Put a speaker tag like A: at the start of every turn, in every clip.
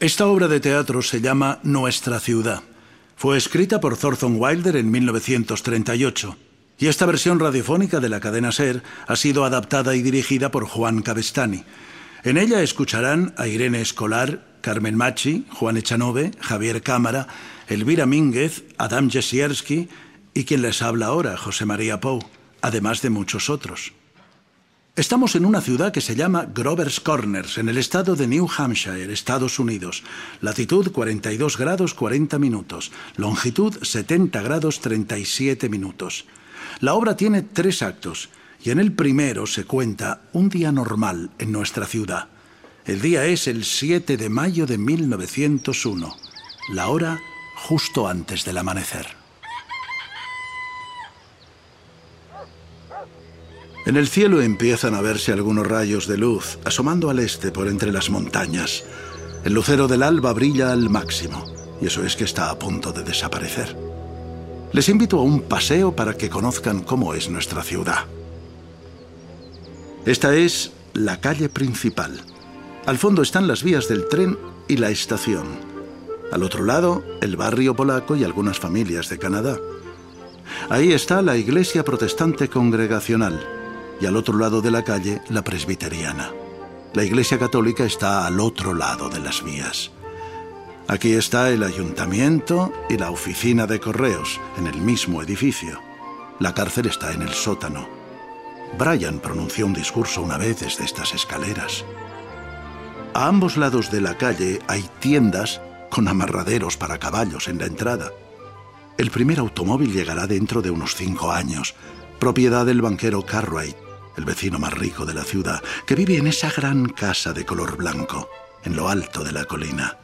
A: Esta obra de teatro se llama Nuestra ciudad. Fue escrita por Thornton Wilder en 1938 y esta versión radiofónica de la cadena Ser ha sido adaptada y dirigida por Juan Cabestani. En ella escucharán a Irene Escolar, Carmen Machi, Juan Echanove, Javier Cámara, Elvira Mínguez, Adam Jesierski y quien les habla ahora, José María Pou, además de muchos otros. Estamos en una ciudad que se llama Grover's Corners, en el estado de New Hampshire, Estados Unidos. Latitud 42 grados 40 minutos, longitud 70 grados 37 minutos. La obra tiene tres actos y en el primero se cuenta un día normal en nuestra ciudad. El día es el 7 de mayo de 1901, la hora justo antes del amanecer. En el cielo empiezan a verse algunos rayos de luz asomando al este por entre las montañas. El lucero del alba brilla al máximo, y eso es que está a punto de desaparecer. Les invito a un paseo para que conozcan cómo es nuestra ciudad. Esta es la calle principal. Al fondo están las vías del tren y la estación. Al otro lado, el barrio polaco y algunas familias de Canadá. Ahí está la iglesia protestante congregacional y al otro lado de la calle la presbiteriana. La Iglesia Católica está al otro lado de las vías. Aquí está el ayuntamiento y la oficina de correos, en el mismo edificio. La cárcel está en el sótano. Brian pronunció un discurso una vez desde estas escaleras. A ambos lados de la calle hay tiendas con amarraderos para caballos en la entrada. El primer automóvil llegará dentro de unos cinco años, propiedad del banquero Cartwright el vecino más rico de la ciudad, que vive en esa gran casa de color blanco, en lo alto de la colina.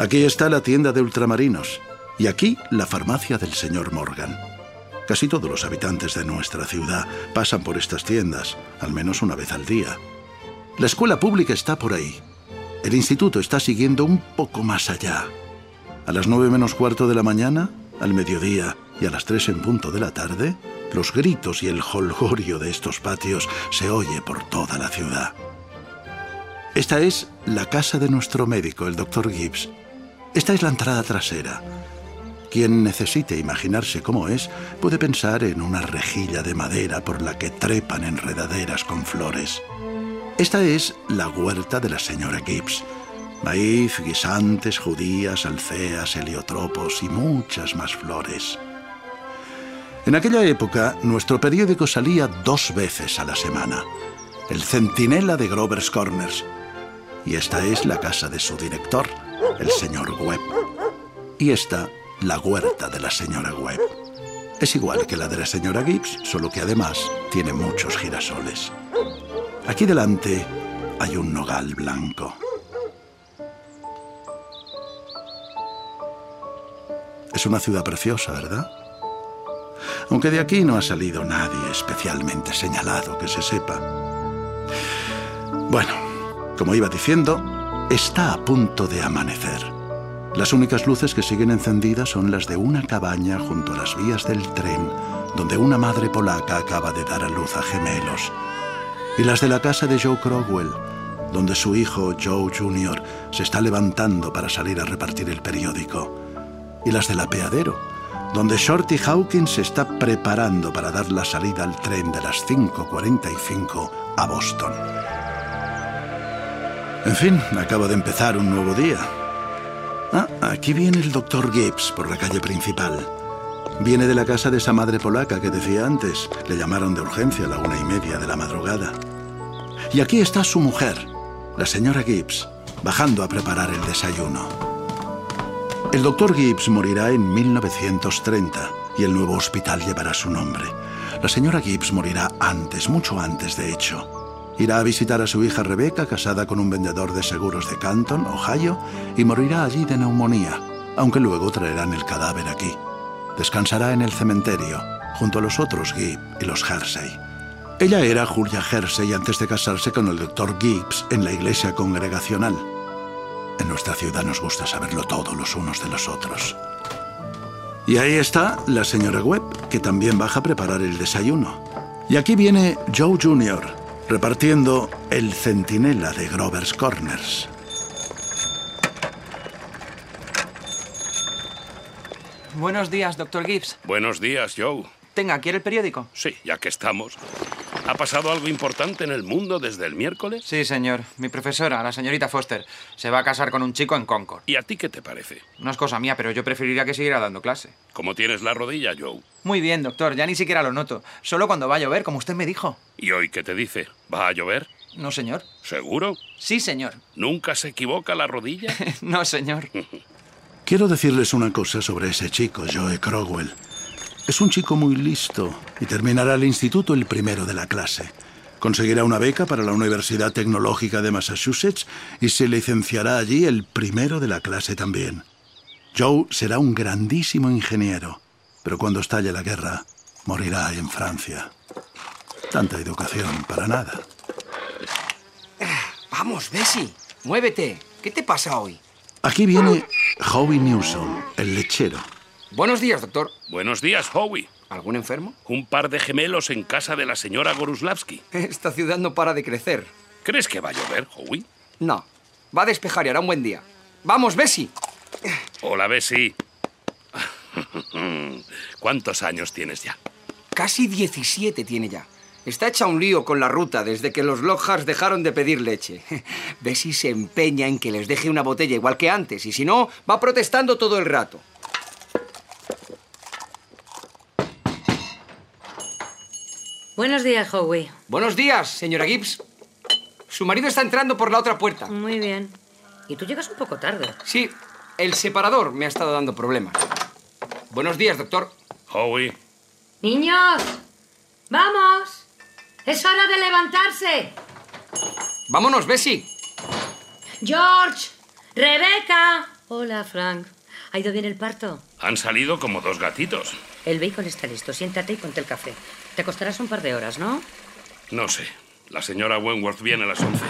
A: Aquí está la tienda de ultramarinos y aquí la farmacia del señor Morgan. Casi todos los habitantes de nuestra ciudad pasan por estas tiendas, al menos una vez al día. La escuela pública está por ahí. El instituto está siguiendo un poco más allá. A las nueve menos cuarto de la mañana, al mediodía y a las tres en punto de la tarde, los gritos y el holgorio de estos patios se oye por toda la ciudad. Esta es la casa de nuestro médico, el doctor Gibbs. Esta es la entrada trasera. Quien necesite imaginarse cómo es puede pensar en una rejilla de madera por la que trepan enredaderas con flores. Esta es la huerta de la señora Gibbs. Maíz, guisantes, judías, alceas, heliotropos y muchas más flores. En aquella época, nuestro periódico salía dos veces a la semana. El Centinela de Grover's Corners. Y esta es la casa de su director, el señor Webb. Y esta, la huerta de la señora Webb. Es igual que la de la señora Gibbs, solo que además tiene muchos girasoles. Aquí delante hay un nogal blanco. Es una ciudad preciosa, ¿verdad? Aunque de aquí no ha salido nadie especialmente señalado que se sepa. Bueno, como iba diciendo, está a punto de amanecer. Las únicas luces que siguen encendidas son las de una cabaña junto a las vías del tren, donde una madre polaca acaba de dar a luz a gemelos, y las de la casa de Joe Crowell, donde su hijo Joe Jr. se está levantando para salir a repartir el periódico, y las del apeadero, donde Shorty Hawkins se está preparando para dar la salida al tren de las 5.45 a Boston. En fin, acaba de empezar un nuevo día. Ah, aquí viene el doctor Gibbs por la calle principal. Viene de la casa de esa madre polaca que decía antes. Le llamaron de urgencia a la una y media de la madrugada. Y aquí está su mujer, la señora Gibbs, bajando a preparar el desayuno. El doctor Gibbs morirá en 1930 y el nuevo hospital llevará su nombre. La señora Gibbs morirá antes, mucho antes de hecho. Irá a visitar a su hija Rebecca, casada con un vendedor de seguros de Canton, Ohio, y morirá allí de neumonía, aunque luego traerán el cadáver aquí. Descansará en el cementerio, junto a los otros Gibb y los Hersey. Ella era Julia Hersey antes de casarse con el doctor Gibbs en la iglesia congregacional. En nuestra ciudad nos gusta saberlo todo los unos de los otros. Y ahí está la señora Webb, que también baja a preparar el desayuno. Y aquí viene Joe Jr., repartiendo el centinela de Grover's Corners.
B: Buenos días, doctor Gibbs.
C: Buenos días, Joe.
B: Tenga, ¿quiere el periódico?
C: Sí, ya que estamos. ¿Ha pasado algo importante en el mundo desde el miércoles?
B: Sí, señor. Mi profesora, la señorita Foster, se va a casar con un chico en Concord.
C: ¿Y a ti qué te parece?
B: No es cosa mía, pero yo preferiría que siguiera dando clase.
C: ¿Cómo tienes la rodilla, Joe?
B: Muy bien, doctor. Ya ni siquiera lo noto. Solo cuando va a llover, como usted me dijo.
C: ¿Y hoy qué te dice? ¿Va a llover?
B: No, señor.
C: ¿Seguro?
B: Sí, señor.
C: ¿Nunca se equivoca la rodilla?
B: no, señor.
A: Quiero decirles una cosa sobre ese chico, Joe Crowell. Es un chico muy listo y terminará el instituto el primero de la clase. Conseguirá una beca para la Universidad Tecnológica de Massachusetts y se licenciará allí el primero de la clase también. Joe será un grandísimo ingeniero, pero cuando estalle la guerra, morirá en Francia. Tanta educación para nada.
D: Vamos, Bessie, muévete. ¿Qué te pasa hoy?
A: Aquí viene Howie Newsom, el lechero.
D: Buenos días, doctor.
C: Buenos días, Howie.
D: ¿Algún enfermo?
C: Un par de gemelos en casa de la señora Goruslavsky.
D: Esta ciudad no para de crecer.
C: ¿Crees que va a llover, Howie?
D: No. Va a despejar y hará un buen día. ¡Vamos, Bessie!
C: Hola, Bessie. ¿Cuántos años tienes ya?
D: Casi 17 tiene ya. Está hecha un lío con la ruta desde que los Lockharts dejaron de pedir leche. Bessie se empeña en que les deje una botella igual que antes y si no, va protestando todo el rato.
E: Buenos días, Howie.
D: Buenos días, señora Gibbs. Su marido está entrando por la otra puerta.
E: Muy bien. Y tú llegas un poco tarde.
D: Sí, el separador me ha estado dando problemas. Buenos días, doctor.
C: Howie.
E: Niños, vamos. Es hora de levantarse.
D: Vámonos, Bessie.
E: George, Rebeca. Hola, Frank. ¿Ha ido bien el parto?
C: Han salido como dos gatitos.
E: El bacon está listo. Siéntate y ponte el café. Te acostarás un par de horas, ¿no?
C: No sé. La señora Wentworth viene a las 11.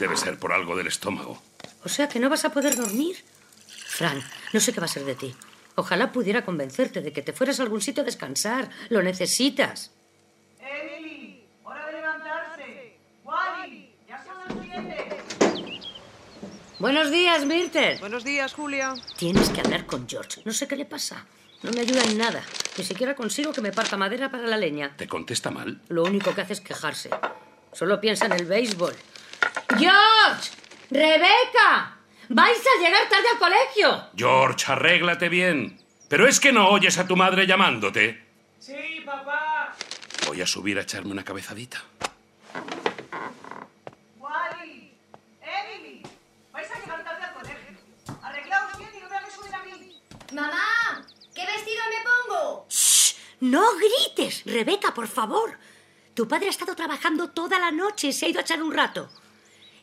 C: Debe ser por algo del estómago.
E: O sea que no vas a poder dormir. Frank, no sé qué va a ser de ti. Ojalá pudiera convencerte de que te fueras a algún sitio a descansar. Lo necesitas.
F: Emily, hora de levantarse. Wally, ya son las siete.
E: Buenos días, Myrtle.
F: Buenos días, Julia.
E: Tienes que hablar con George. No sé qué le pasa. No me ayuda en nada. Ni siquiera consigo que me parta madera para la leña.
C: ¿Te contesta mal?
E: Lo único que hace es quejarse. Solo piensa en el béisbol. ¡George! ¡Rebecca! ¡Vais a llegar tarde al colegio!
C: George, arréglate bien. Pero es que no oyes a tu madre llamándote.
F: Sí, papá.
C: Voy a subir a echarme una cabezadita.
F: Wally, Emily, vais a llegar tarde al colegio. Arreglaos bien y no me hagáis subir a mí.
G: Mamá, ¿qué vestido me pongo?
E: ¡Shh! ¡No grites! Rebeca, por favor. Tu padre ha estado trabajando toda la noche y se ha ido a echar un rato.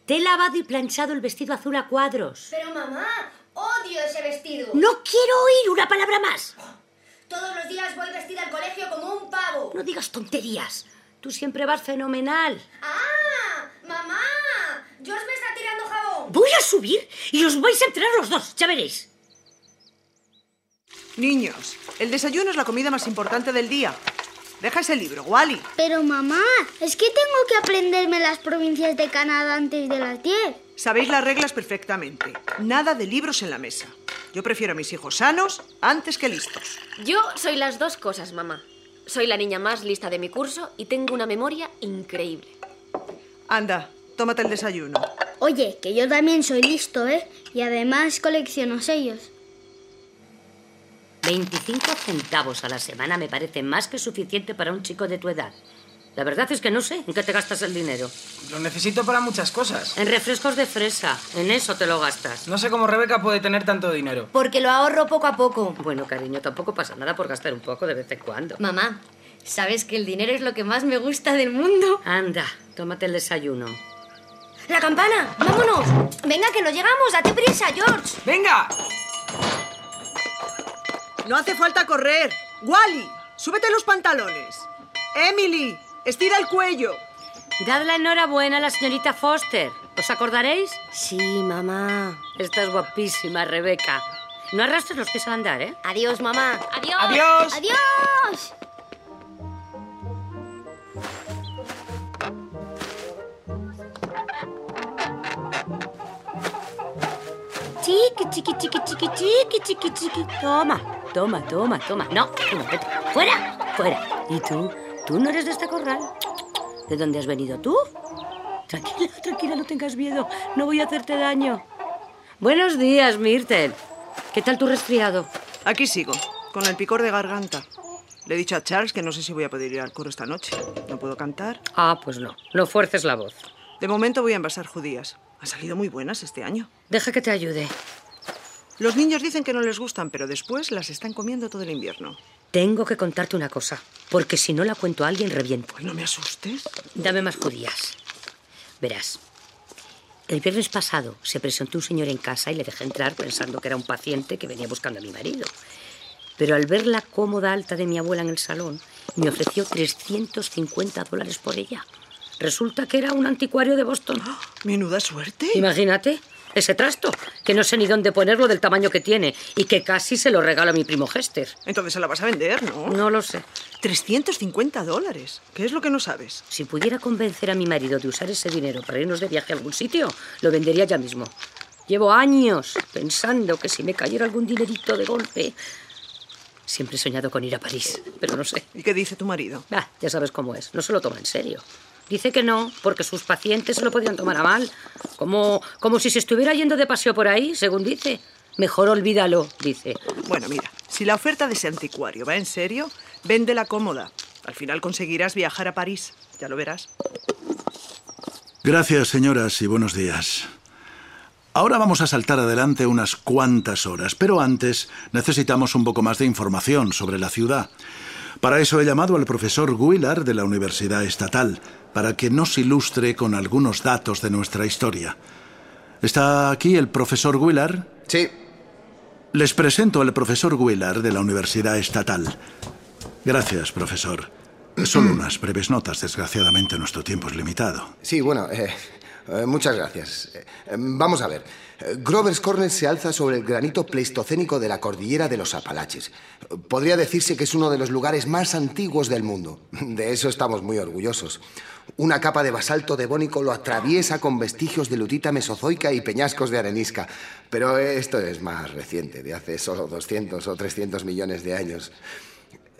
E: Te he lavado y planchado el vestido azul a cuadros.
G: Pero mamá, odio ese vestido.
E: No quiero oír una palabra más.
G: Todos los días voy vestida al colegio como un pavo.
E: No digas tonterías. Tú siempre vas fenomenal.
G: ¡Ah! ¡Mamá! George me está tirando jabón.
E: Voy a subir y os vais a enterar los dos, ya veréis.
F: Niños, el desayuno es la comida más importante del día. Deja ese libro, Wally.
H: Pero mamá, es que tengo que aprenderme las provincias de Canadá antes de las 10.
F: Sabéis las reglas perfectamente. Nada de libros en la mesa. Yo prefiero a mis hijos sanos antes que listos.
I: Yo soy las dos cosas, mamá. Soy la niña más lista de mi curso y tengo una memoria increíble.
F: Anda, tómate el desayuno.
H: Oye, que yo también soy listo, ¿eh? Y además colecciono sellos.
E: 25 centavos a la semana me parece más que suficiente para un chico de tu edad. La verdad es que no sé en qué te gastas el dinero.
B: Lo necesito para muchas cosas.
E: En refrescos de fresa, en eso te lo gastas.
B: No sé cómo Rebeca puede tener tanto dinero.
G: Porque lo ahorro poco a poco.
E: Bueno, cariño, tampoco pasa nada por gastar un poco de vez en cuando.
I: Mamá, ¿sabes que el dinero es lo que más me gusta del mundo?
E: Anda, tómate el desayuno.
G: ¡La campana! ¡Vámonos! Venga, que no llegamos. ¡Date prisa, George!
F: ¡Venga! No hace falta correr. Wally, súbete los pantalones. Emily, estira el cuello.
E: Dad la enhorabuena a la señorita Foster. ¿Os acordaréis?
I: Sí, mamá.
E: Estás guapísima, Rebeca. No arrastres los pies al andar, ¿eh?
I: Adiós, mamá. Adiós.
F: Adiós.
H: ¡Adiós!
E: Chiqui, chiqui, chiqui, chiqui, chiqui, chiqui, chiqui. Toma. Toma, toma, toma. No, no, vete. ¡Fuera! ¡Fuera! ¿Y tú? ¿Tú no eres de este corral? ¿De dónde has venido tú? Tranquila, tranquila, no tengas miedo. No voy a hacerte daño. Buenos días, Myrtle. ¿Qué tal tu resfriado?
F: Aquí sigo, con el picor de garganta. Le he dicho a Charles que no sé si voy a poder ir al coro esta noche. No puedo cantar.
E: Ah, pues no. No fuerces la voz.
F: De momento voy a envasar judías. Han salido muy buenas este año.
E: Deja que te ayude.
F: Los niños dicen que no les gustan, pero después las están comiendo todo el invierno.
E: Tengo que contarte una cosa, porque si no la cuento a alguien, reviento.
F: Ay, no me asustes.
E: Dame más judías. Verás. El viernes pasado se presentó un señor en casa y le dejé entrar pensando que era un paciente que venía buscando a mi marido. Pero al ver la cómoda alta de mi abuela en el salón, me ofreció 350 dólares por ella. Resulta que era un anticuario de Boston.
F: Menuda suerte.
E: Imagínate, ese trasto, que no sé ni dónde ponerlo del tamaño que tiene y que casi se lo regalo a mi primo Hester.
F: Entonces se la vas a vender, ¿no?
E: No lo sé.
F: 350 dólares. ¿Qué es lo que no sabes?
E: Si pudiera convencer a mi marido de usar ese dinero para irnos de viaje a algún sitio, lo vendería ya mismo. Llevo años pensando que si me cayera algún dinerito de golpe... Siempre he soñado con ir a París, pero no sé.
F: ¿Y qué dice tu marido?
E: Ah, ya sabes cómo es, no se lo toma en serio. Dice que no, porque sus pacientes se lo podían tomar a mal. Como, como si se estuviera yendo de paseo por ahí, según dice. Mejor olvídalo, dice.
F: Bueno, mira, si la oferta de ese anticuario va en serio, véndela cómoda. Al final conseguirás viajar a París. Ya lo verás.
A: Gracias, señoras, y buenos días. Ahora vamos a saltar adelante unas cuantas horas, pero antes necesitamos un poco más de información sobre la ciudad. Para eso he llamado al profesor Willard de la Universidad Estatal, para que nos ilustre con algunos datos de nuestra historia. ¿Está aquí el profesor Willard?
J: Sí.
A: Les presento al profesor Willard de la Universidad Estatal. Gracias, profesor. Solo unas breves notas, desgraciadamente nuestro tiempo es limitado.
J: Sí, bueno, eh, eh, muchas gracias. Eh, vamos a ver. Grover's Corner se alza sobre el granito pleistocénico de la cordillera de los Apalaches. Podría decirse que es uno de los lugares más antiguos del mundo. De eso estamos muy orgullosos. Una capa de basalto devónico lo atraviesa con vestigios de lutita mesozoica y peñascos de arenisca. Pero esto es más reciente, de hace solo 200 o 300 millones de años.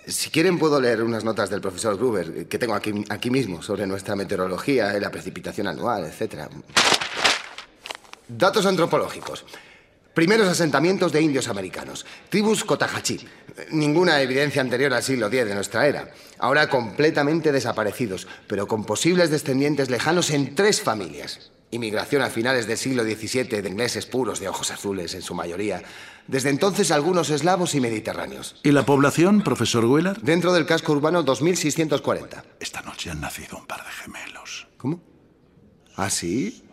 J: Si quieren puedo leer unas notas del profesor Gruber que tengo aquí, aquí mismo sobre nuestra meteorología, la precipitación anual, etc. Datos antropológicos. Primeros asentamientos de indios americanos. Tribus Cotajachi. Ninguna evidencia anterior al siglo X de nuestra era. Ahora completamente desaparecidos, pero con posibles descendientes lejanos en tres familias. Inmigración a finales del siglo XVII de ingleses puros de ojos azules en su mayoría. Desde entonces algunos eslavos y mediterráneos.
A: ¿Y la población, profesor Willard?
J: Dentro del casco urbano 2640.
A: Esta noche han nacido un par de gemelos.
J: ¿Cómo? ¿Ah, sí?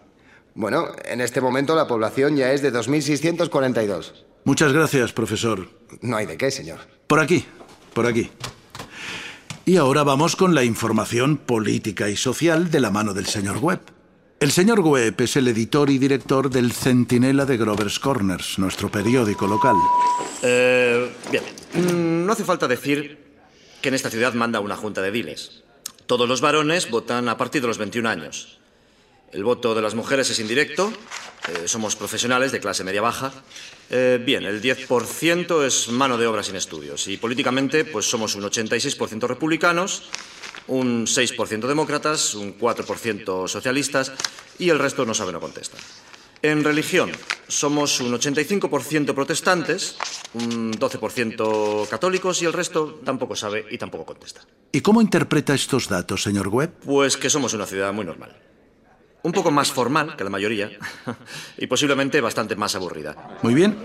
J: Bueno, en este momento la población ya es de 2642.
A: Muchas gracias, profesor.
J: No hay de qué, señor.
A: Por aquí, por aquí. Y ahora vamos con la información política y social de la mano del señor Webb. El señor Webb es el editor y director del Centinela de Grover's Corners, nuestro periódico local.
K: Eh, bien, Mm, no hace falta decir que en esta ciudad manda una junta de diles. Todos los varones votan a partir de los 21 años. El voto de las mujeres es indirecto. eh, somos profesionales de clase media-baja. Eh, bien, el 10% es mano de obra sin estudios. Y políticamente, pues somos un 86% republicanos, un 6% demócratas, un 4% socialistas y el resto no sabe, no contesta. En religión, somos un 85% protestantes, un 12% católicos y el resto tampoco sabe y tampoco contesta.
A: ¿Y cómo interpreta estos datos, señor Webb?
K: Pues que somos una ciudad muy normal. Un poco más formal que la mayoría y posiblemente bastante más aburrida.
A: Muy bien.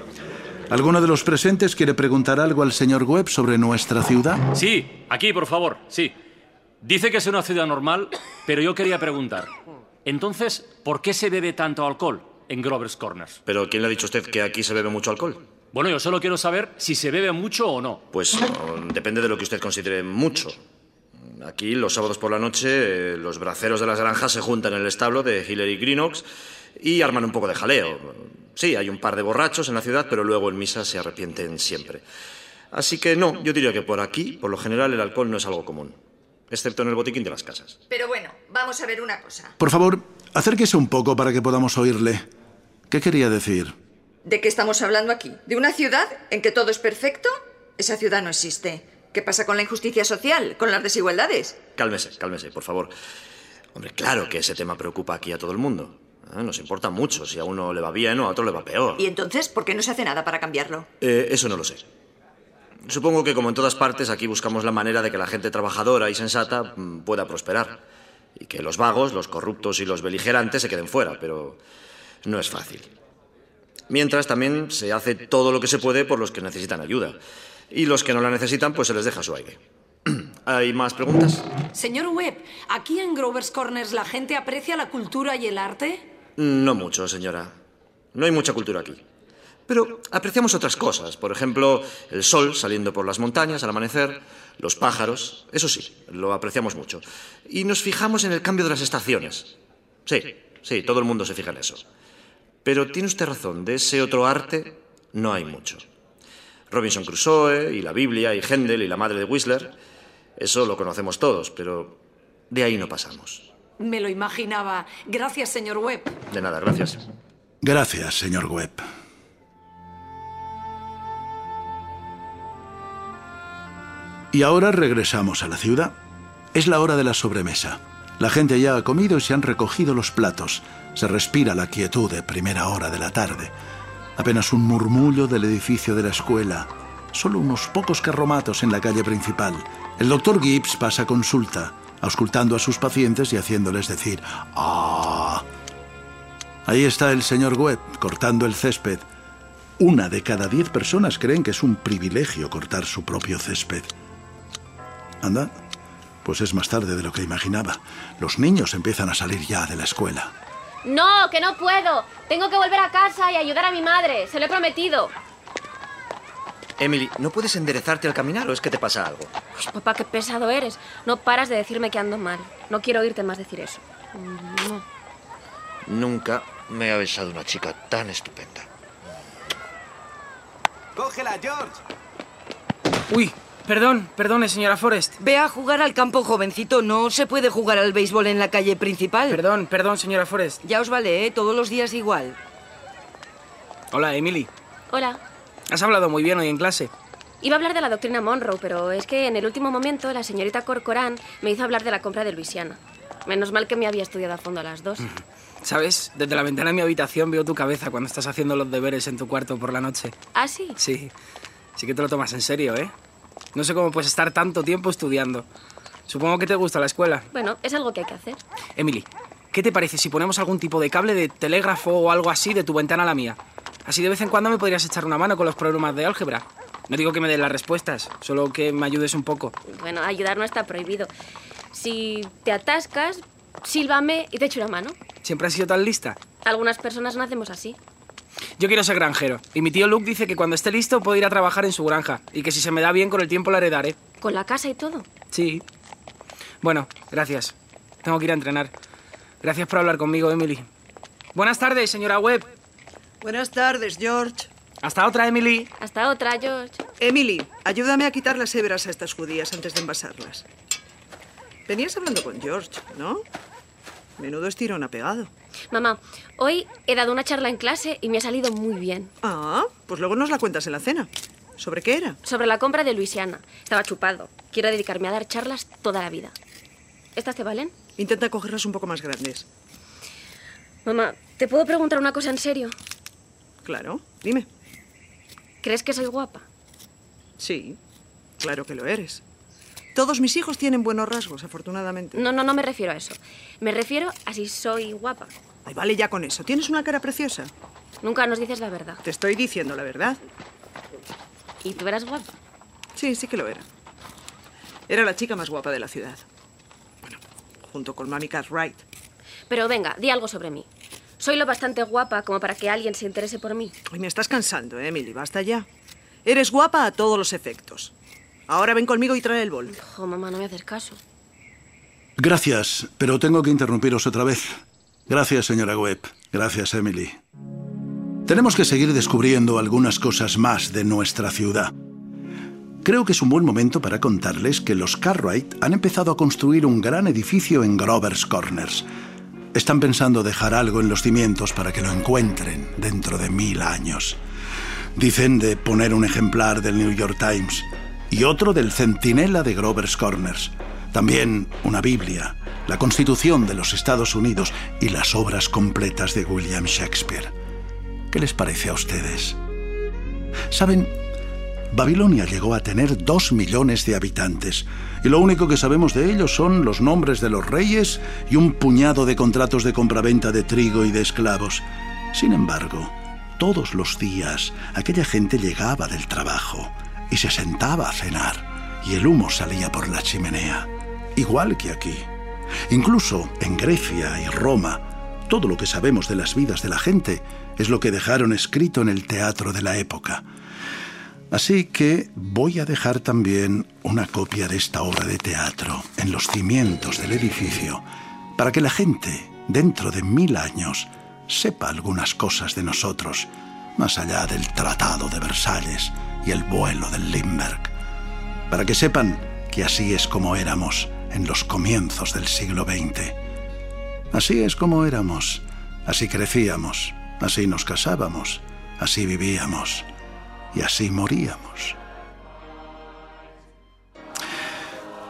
A: ¿Alguno de los presentes quiere preguntar algo al señor Webb sobre nuestra ciudad?
L: Sí, aquí, por favor, sí. Dice que es una ciudad normal, pero yo quería preguntar. Entonces, ¿por qué se bebe tanto alcohol en Grover's Corners?
K: Pero ¿quién le ha dicho a usted que aquí se bebe mucho alcohol?
L: Bueno, yo solo quiero saber si se bebe mucho o no.
K: Pues no, depende de lo que usted considere mucho. Aquí, los sábados por la noche, eh, los braceros de las granjas se juntan en el establo de Hillary Greenox y arman un poco de jaleo. Sí, hay un par de borrachos en la ciudad, pero luego en misa se arrepienten siempre. Así que no, yo diría que por aquí, por lo general, el alcohol no es algo común. Excepto en el botiquín de las casas.
M: Pero bueno, vamos a ver una cosa.
A: Por favor, acérquese un poco para que podamos oírle. ¿Qué quería decir?
M: ¿De qué estamos hablando aquí? ¿De una ciudad en que todo es perfecto? Esa ciudad no existe. ¿Qué pasa con la injusticia social, con las desigualdades?
K: Cálmese, cálmese, por favor. Hombre, claro que ese tema preocupa aquí a todo el mundo. ¿eh? Nos importa mucho si a uno le va bien o a otro le va peor.
M: ¿Y entonces por qué no se hace nada para cambiarlo?
K: Eh, eso no lo sé. Supongo que como en todas partes aquí buscamos la manera de que la gente trabajadora y sensata mm, pueda prosperar. Y que los vagos, los corruptos y los beligerantes se queden fuera, pero no es fácil. Mientras también se hace todo lo que se puede por los que necesitan ayuda. Y los que no la necesitan, pues se les deja su aire. ¿Hay más preguntas?
N: Señor Webb, ¿aquí en Grover's Corners la gente aprecia la cultura y el arte?
K: No mucho, señora. No hay mucha cultura aquí. Pero apreciamos otras cosas. Por ejemplo, el sol saliendo por las montañas al amanecer, los pájaros. Eso sí, lo apreciamos mucho. Y nos fijamos en el cambio de las estaciones. Sí, sí, todo el mundo se fija en eso. Pero tiene usted razón, de ese otro arte no hay mucho. Robinson Crusoe y la Biblia y Händel y la madre de Whistler, eso lo conocemos todos, pero de ahí no pasamos.
N: Me lo imaginaba. Gracias, señor Webb.
K: De nada, gracias.
A: Gracias, señor Webb. Y ahora regresamos a la ciudad. Es la hora de la sobremesa. La gente ya ha comido y se han recogido los platos. Se respira la quietud de primera hora de la tarde. Apenas un murmullo del edificio de la escuela. Solo unos pocos carromatos en la calle principal. El doctor Gibbs pasa consulta, auscultando a sus pacientes y haciéndoles decir ¡Ah! Ahí está el señor Webb cortando el césped. Una de cada diez personas creen que es un privilegio cortar su propio césped. Anda, pues es más tarde de lo que imaginaba. Los niños empiezan a salir ya de la escuela.
I: No, que no puedo. Tengo que volver a casa y ayudar a mi madre. Se lo he prometido.
K: Emily, ¿no puedes enderezarte al caminar o es que te pasa algo?
I: Uy, papá, qué pesado eres. No paras de decirme que ando mal. No quiero oírte más decir eso. No.
K: Nunca me ha besado una chica tan estupenda.
O: ¡Cógela, George!
P: Uy, perdón, perdone, señora Forrest.
Q: Ve a jugar al campo, jovencito. No se puede jugar al béisbol en la calle principal.
P: Perdón, perdón, señora Forrest.
Q: Ya os vale, ¿eh? Todos los días igual.
P: Hola, Emily.
I: Hola.
P: Has hablado muy bien hoy en clase.
I: Iba a hablar de la doctrina Monroe, pero es que en el último momento la señorita Corcoran me hizo hablar de la compra de Luisiana. Menos mal que me había estudiado a fondo a las dos.
P: ¿Sabes? Desde la ventana de mi habitación veo tu cabeza cuando estás haciendo los deberes en tu cuarto por la noche.
I: ¿Ah, sí?
P: Sí. Sí que te lo tomas en serio, ¿eh? No sé cómo puedes estar tanto tiempo estudiando. Supongo que te gusta la escuela.
I: Bueno, es algo que hay que hacer.
P: Emily, ¿qué te parece si ponemos algún tipo de cable de telégrafo o algo así de tu ventana a la mía? Así de vez en cuando me podrías echar una mano con los problemas de álgebra. No digo que me den las respuestas, solo que me ayudes un poco.
I: Bueno, ayudar no está prohibido. Si te atascas, sílvame y te echo una mano.
P: ¿Siempre has sido tan lista?
I: Algunas personas nacemos así.
P: Yo quiero ser granjero. Y mi tío Luke dice que cuando esté listo puedo ir a trabajar en su granja. Y que si se me da bien con el tiempo la heredaré.
I: ¿Con la casa y todo?
P: Sí. Bueno, gracias. Tengo que ir a entrenar. Gracias por hablar conmigo, Emily. Buenas tardes, señora Webb.
F: Buenas tardes, George.
P: Hasta otra, Emily.
I: Hasta otra, George.
F: Emily, ayúdame a quitar las hebras a estas judías antes de envasarlas. Venías hablando con George, ¿no? Menudo estirón ha pegado.
I: Mamá, hoy he dado una charla en clase y me ha salido muy bien.
F: Ah, pues luego nos la cuentas en la cena. ¿Sobre qué era?
I: Sobre la compra de Luisiana. Estaba chupado. Quiero dedicarme a dar charlas toda la vida. ¿Estas te valen?
F: Intenta cogerlas un poco más grandes.
I: Mamá, ¿te puedo preguntar una cosa en serio?
F: Claro, dime.
I: ¿Crees que soy guapa?
F: Sí, claro que lo eres. Todos mis hijos tienen buenos rasgos, afortunadamente.
I: No, no, no me refiero a eso. Me refiero a si soy guapa.
F: Ay, vale ya con eso. Tienes una cara preciosa.
I: Nunca nos dices la verdad.
F: Te estoy diciendo la verdad.
I: ¿Y tú eras guapa?
F: Sí, sí que lo era. Era la chica más guapa de la ciudad. Bueno, junto con Mami Cartwright.
I: Pero venga, di algo sobre mí. Soy lo bastante guapa como para que alguien se interese por mí.
F: Hoy me estás cansando, ¿eh, Emily. Basta ya. Eres guapa a todos los efectos. Ahora ven conmigo y trae el bol.
I: Oh, mamá, no me haces caso.
A: Gracias, pero tengo que interrumpiros otra vez. Gracias, señora Webb. Gracias, Emily. Tenemos que seguir descubriendo algunas cosas más de nuestra ciudad. Creo que es un buen momento para contarles que los Cartwright han empezado a construir un gran edificio en Grover's Corners. Están pensando dejar algo en los cimientos para que lo encuentren dentro de mil años. Dicen de poner un ejemplar del New York Times y otro del Centinela de Grover's Corners. También una Biblia, la Constitución de los Estados Unidos y las obras completas de William Shakespeare. ¿Qué les parece a ustedes? Saben, Babilonia llegó a tener dos millones de habitantes y lo único que sabemos de ellos son los nombres de los reyes y un puñado de contratos de compraventa de trigo y de esclavos. Sin embargo, todos los días aquella gente llegaba del trabajo y se sentaba a cenar y el humo salía por la chimenea, igual que aquí. Incluso en Grecia y Roma, todo lo que sabemos de las vidas de la gente es lo que dejaron escrito en el teatro de la época. Así que voy a dejar también una copia de esta obra de teatro en los cimientos del edificio para que la gente, dentro de mil años, sepa algunas cosas de nosotros, más allá del Tratado de Versalles y el vuelo del Limberg, para que sepan que así es como éramos en los comienzos del siglo XX. Así es como éramos, así crecíamos, así nos casábamos, así vivíamos y así moríamos.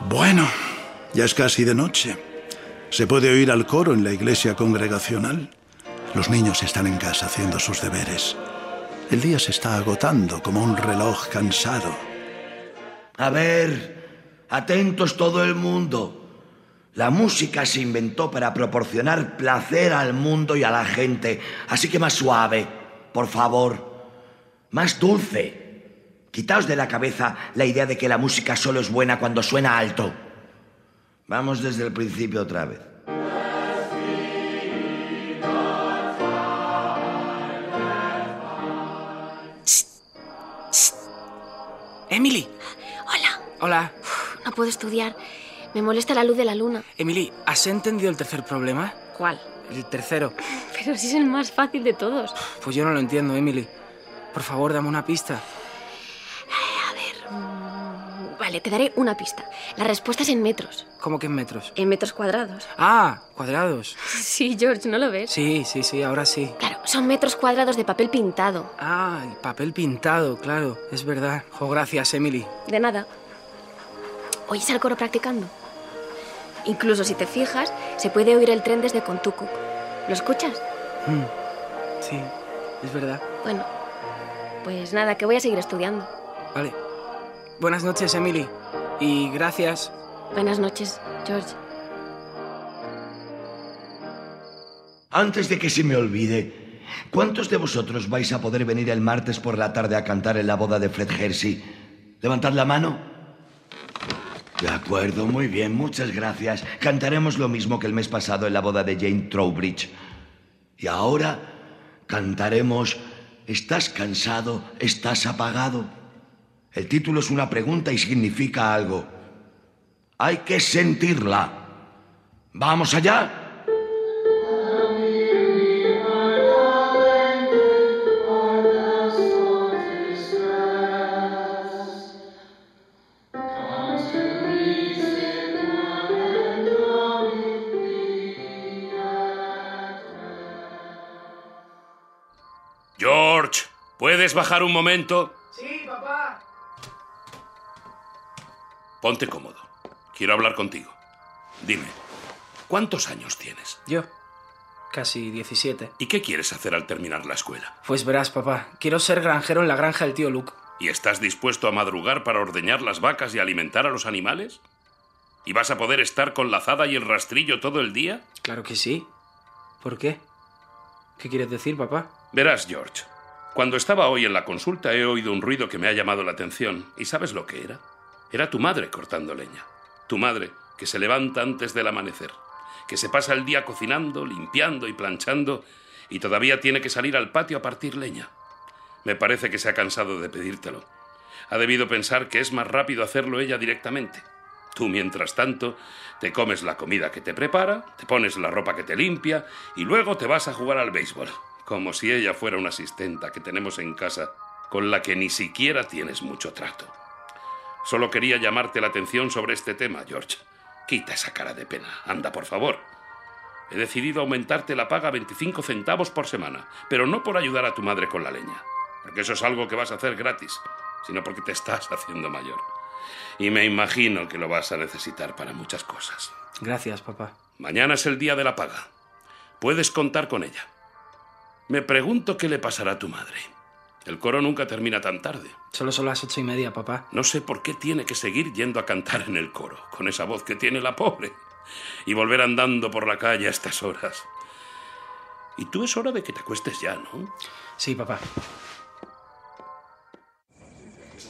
A: Bueno, ya es casi de noche. Se puede oír al coro en la iglesia congregacional. Los niños están en casa haciendo sus deberes. El día se está agotando como un reloj cansado.
O: A ver, atentos todo el mundo. La música se inventó para proporcionar placer al mundo y a la gente. Así que más suave, por favor. Más dulce. Quitaos de la cabeza la idea de que la música solo es buena cuando suena alto. Vamos desde el principio otra vez.
P: Emily.
I: Hola.
P: Hola.
I: No puedo estudiar. Me molesta la luz de la luna.
P: Emily, ¿has entendido el tercer problema?
I: ¿Cuál?
P: El tercero.
I: Pero si es el más fácil de todos.
P: Pues yo no lo entiendo, Emily. Por favor, dame una pista.
I: Vale, te daré una pista. La respuesta es en metros.
P: ¿Cómo que en metros?
I: En metros cuadrados.
P: Ah, cuadrados.
I: Sí, George, ¿no lo ves?
P: Sí, sí, sí, ahora sí.
I: Claro, son metros cuadrados de papel pintado.
P: Ah, el papel pintado, claro, es verdad. Jo, gracias, Emily.
I: De nada. ¿Oyes al coro practicando? Incluso si te fijas, se puede oír el tren desde Contucuc. ¿Lo escuchas?
P: Mm, Sí, es verdad.
I: Bueno, pues nada, que voy a seguir estudiando.
P: Vale. Buenas noches, Emily. Y gracias.
I: Buenas noches, George.
O: Antes de que se me olvide, ¿cuántos de vosotros vais a poder venir el martes por la tarde a cantar en la boda de Fred Hersey? Levantad la mano. De acuerdo, muy bien, muchas gracias. Cantaremos lo mismo que el mes pasado en la boda de Jane Trowbridge. Y ahora cantaremos ¿Estás cansado? ¿Estás apagado? El título es una pregunta y significa algo. Hay que sentirla. ¿Vamos allá?
C: George, ¿puedes bajar un momento? Ponte cómodo. Quiero hablar contigo. Dime, ¿cuántos años tienes?
P: Yo. Casi 17.
C: ¿Y qué quieres hacer al terminar la escuela?
P: Pues verás, papá. Quiero ser granjero en la granja del tío Luke.
C: ¿Y estás dispuesto a madrugar para ordeñar las vacas y alimentar a los animales? ¿Y vas a poder estar con la azada y el rastrillo todo el día?
P: Claro que sí. ¿Por qué? ¿Qué quieres decir, papá?
C: Verás, George. Cuando estaba hoy en la consulta he oído un ruido que me ha llamado la atención. ¿Y sabes lo que era? Era tu madre cortando leña. Tu madre, que se levanta antes del amanecer, que se pasa el día cocinando, limpiando y planchando, y todavía tiene que salir al patio a partir leña. Me parece que se ha cansado de pedírtelo. Ha debido pensar que es más rápido hacerlo ella directamente. Tú, mientras tanto, te comes la comida que te prepara, te pones la ropa que te limpia y luego te vas a jugar al béisbol, como si ella fuera una asistenta que tenemos en casa con la que ni siquiera tienes mucho trato. Solo quería llamarte la atención sobre este tema, George. Quita esa cara de pena. Anda, por favor. He decidido aumentarte la paga a 25 centavos por semana, pero no por ayudar a tu madre con la leña. porque eso es algo que vas a hacer gratis, sino porque te estás haciendo mayor. Y me imagino que lo vas a necesitar para muchas cosas.
P: Gracias, papá.
C: Mañana es el día de la paga. Puedes contar con ella. Me pregunto qué le pasará a tu madre. El coro nunca termina tan tarde.
P: Solo son las ocho y media, papá.
C: No sé por qué tiene que seguir yendo a cantar en el coro, con esa voz que tiene la pobre, y volver andando por la calle a estas horas. Y tú es hora de que te acuestes ya, ¿no?
P: Sí, papá.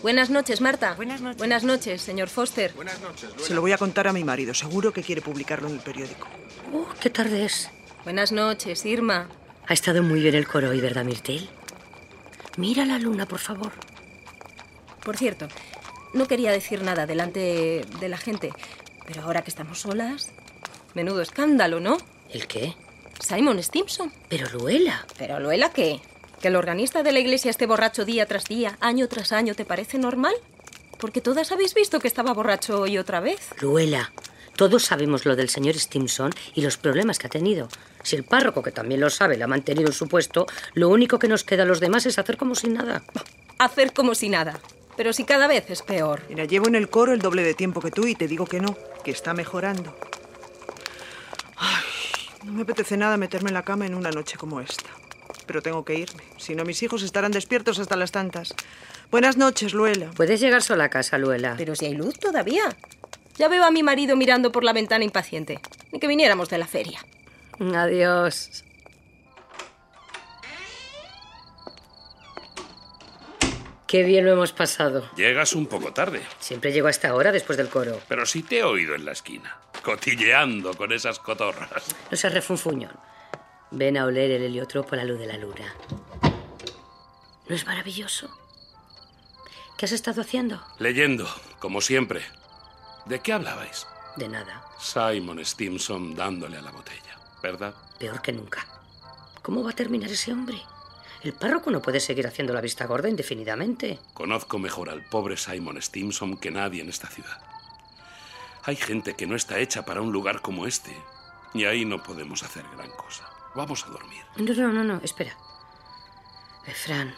I: Buenas noches, Marta. Buenas noches. Buenas noches, señor Foster.
R: Buenas noches.
F: Se lo voy a contar a mi marido. Seguro que quiere publicarlo en el periódico.
E: Uh, qué tarde es.
I: Buenas noches, Irma.
E: Ha estado muy bien el coro hoy, ¿verdad, Mirtel? Mira la luna, por favor.
I: Por cierto, no quería decir nada delante de la gente, pero ahora que estamos solas, menudo escándalo, ¿no?
E: ¿El qué?
I: Simon Stimson.
E: Pero Luela.
I: ¿Pero Luela qué? ¿Que el organista de la iglesia esté borracho día tras día, año tras año, te parece normal? Porque todas habéis visto que estaba borracho hoy otra vez.
E: Luela, todos sabemos lo del señor Stimson y los problemas que ha tenido. Si el párroco, que también lo sabe, le ha mantenido en su puesto, lo único que nos queda a los demás es hacer como si nada.
I: Hacer como si nada. Pero si cada vez es peor.
F: Mira, llevo en el coro el doble de tiempo que tú y te digo que no, que está mejorando. Ay, no me apetece nada meterme en la cama en una noche como esta. Pero tengo que irme. Si no, mis hijos estarán despiertos hasta las tantas. Buenas noches, Luela.
E: Puedes llegar sola a casa, Luela.
I: Pero si hay luz todavía. Ya veo a mi marido mirando por la ventana impaciente. Ni que viniéramos de la feria.
E: Adiós. Qué bien lo hemos pasado.
C: Llegas un poco tarde.
E: Siempre llego a esta hora después del coro.
C: Pero sí te he oído en la esquina, cotilleando con esas cotorras.
E: No seas refunfuñón. Ven a oler el heliotropo a la luz de la luna. ¿No es maravilloso? ¿Qué has estado haciendo?
C: Leyendo, como siempre. ¿De qué hablabais?
E: De nada.
C: Simon Stimson dándole a la botella, ¿verdad?
E: Peor que nunca. ¿Cómo va a terminar ese hombre? El párroco no puede seguir haciendo la vista gorda indefinidamente.
C: Conozco mejor al pobre Simon Stimson que nadie en esta ciudad. Hay gente que no está hecha para un lugar como este. Y ahí no podemos hacer gran cosa. Vamos a dormir.
E: No, no, no, no, espera. Eh, Fran,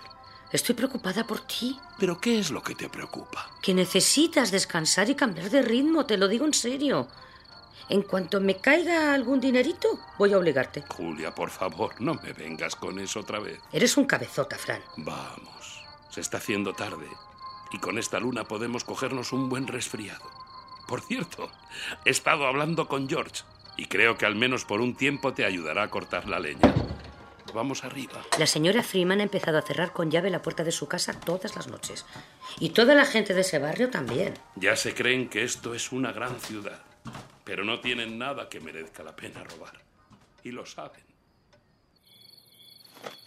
E: estoy preocupada por ti.
C: ¿Pero qué es lo que te preocupa?
E: Que necesitas descansar y cambiar de ritmo, te lo digo en serio. En cuanto me caiga algún dinerito, voy a obligarte.
C: Julia, por favor, no me vengas con eso otra vez.
E: Eres un cabezota, Fran.
C: Vamos, se está haciendo tarde. Y con esta luna podemos cogernos un buen resfriado. Por cierto, he estado hablando con George y creo que al menos por un tiempo te ayudará a cortar la leña. Vamos arriba.
E: La señora Freeman ha empezado a cerrar con llave la puerta de su casa todas las noches. Y toda la gente de ese barrio también.
C: Ya se creen que esto es una gran ciudad, pero no tienen nada que merezca la pena robar. Y lo saben.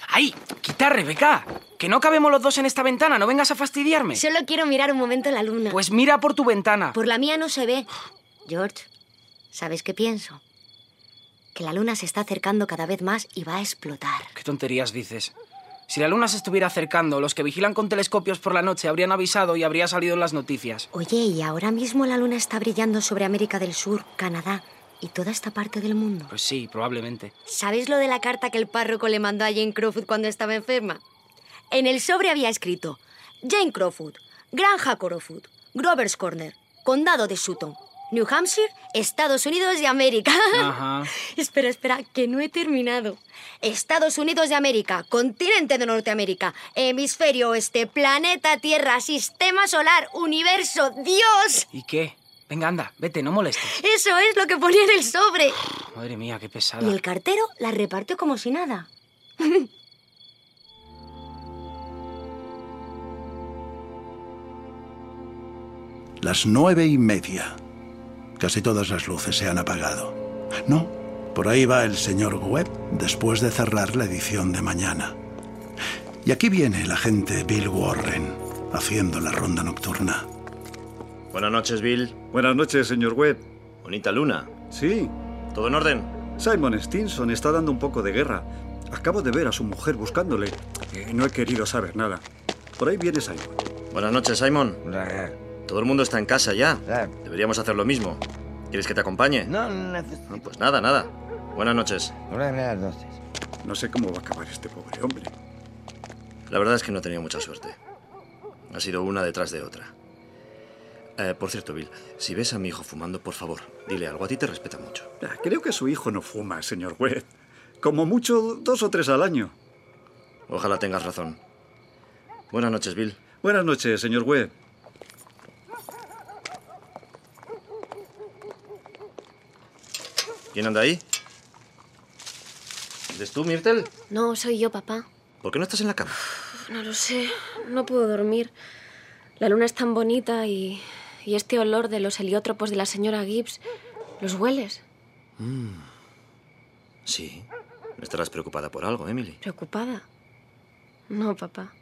P: ¡Ay! ¡Quita, Rebeca! Que no cabemos los dos en esta ventana, no vengas a fastidiarme.
G: Solo quiero mirar un momento la luna.
P: Pues mira por tu ventana.
G: Por la mía no se ve. George, ¿sabes qué pienso? Que la luna se está acercando cada vez más y va a explotar.
P: ¿Qué tonterías dices? Si la luna se estuviera acercando, los que vigilan con telescopios por la noche habrían avisado y habría salido en las noticias.
G: Oye, y ahora mismo la luna está brillando sobre América del Sur, Canadá y toda esta parte del mundo.
P: Pues sí, probablemente.
G: ¿Sabes lo de la carta que el párroco le mandó a Jane Crawford cuando estaba enferma? En el sobre había escrito Jane Crawford, Granja Crawford, Grover's Corner, Condado de Sutton, New Hampshire, Estados Unidos de América.
P: Ajá.
G: espera, espera, que no he terminado. Estados Unidos de América, continente de Norteamérica, hemisferio oeste, planeta Tierra, sistema solar, universo, Dios.
P: ¿Y qué? Venga, anda, vete, no molestes.
G: Eso es lo que ponía en el sobre.
P: Madre mía, qué pesada.
G: Y el cartero la repartió como si nada.
A: Las nueve y media. Casi todas las luces se han apagado. No, por ahí va el señor Webb después de cerrar la edición de mañana. Y aquí viene el agente Bill Warren haciendo la ronda nocturna.
K: Buenas noches, Bill.
R: Buenas noches, señor Webb.
K: Bonita luna.
R: Sí.
K: ¿Todo en orden?
R: Simon Stinson está dando un poco de guerra. Acabo de ver a su mujer buscándole. Eh, no he querido saber nada. Por ahí viene Simon.
K: Buenas noches, Simon. Todo el mundo está en casa ya. Deberíamos hacer lo mismo. ¿Quieres que te acompañe?
S: No, no necesito.
K: No, pues nada, nada. Buenas noches.
S: Buenas noches.
R: No sé cómo va a acabar este pobre hombre.
K: La verdad es que no he tenido mucha suerte. Ha sido una detrás de otra. Eh, por cierto, Bill, si ves a mi hijo fumando, por favor, dile algo. A ti te respeta mucho.
R: Ah, Creo que su hijo no fuma, señor Webb. Como mucho, dos o tres al año.
K: Ojalá tengas razón. Buenas noches, Bill.
R: Buenas noches, señor Webb.
K: ¿Quién anda ahí? ¿Eres tú, Myrtle?
I: No, soy yo, papá.
K: ¿Por qué no estás en la cama?
I: No lo sé, no puedo dormir. La luna es tan bonita y, y este olor de los heliótropos de la señora Gibbs. ¿Los hueles?
K: Mm. Sí. Estarás preocupada por algo, Emily.
I: ¿Preocupada? No, papá.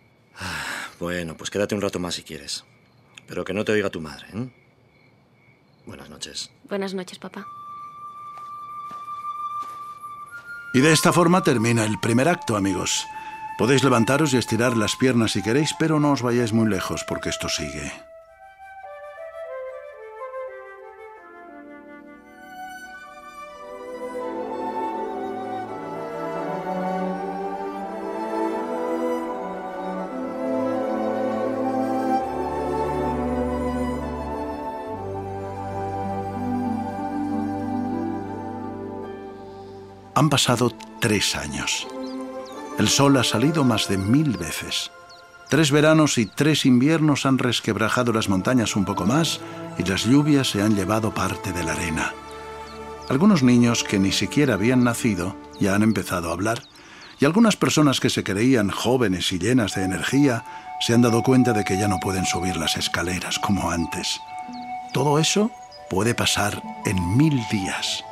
K: Bueno, pues quédate un rato más si quieres. Pero que no te oiga tu madre, ¿eh? Buenas noches.
I: Buenas noches, papá.
A: Y de esta forma termina el primer acto, amigos. Podéis levantaros y estirar las piernas si queréis, pero no os vayáis muy lejos porque esto sigue. Han pasado tres años. El sol ha salido más de mil veces. Tres veranos y tres inviernos han resquebrajado las montañas un poco más y las lluvias se han llevado parte de la arena. Algunos niños que ni siquiera habían nacido ya han empezado a hablar y algunas personas que se creían jóvenes y llenas de energía se han dado cuenta de que ya no pueden subir las escaleras como antes. Todo eso puede pasar en mil días.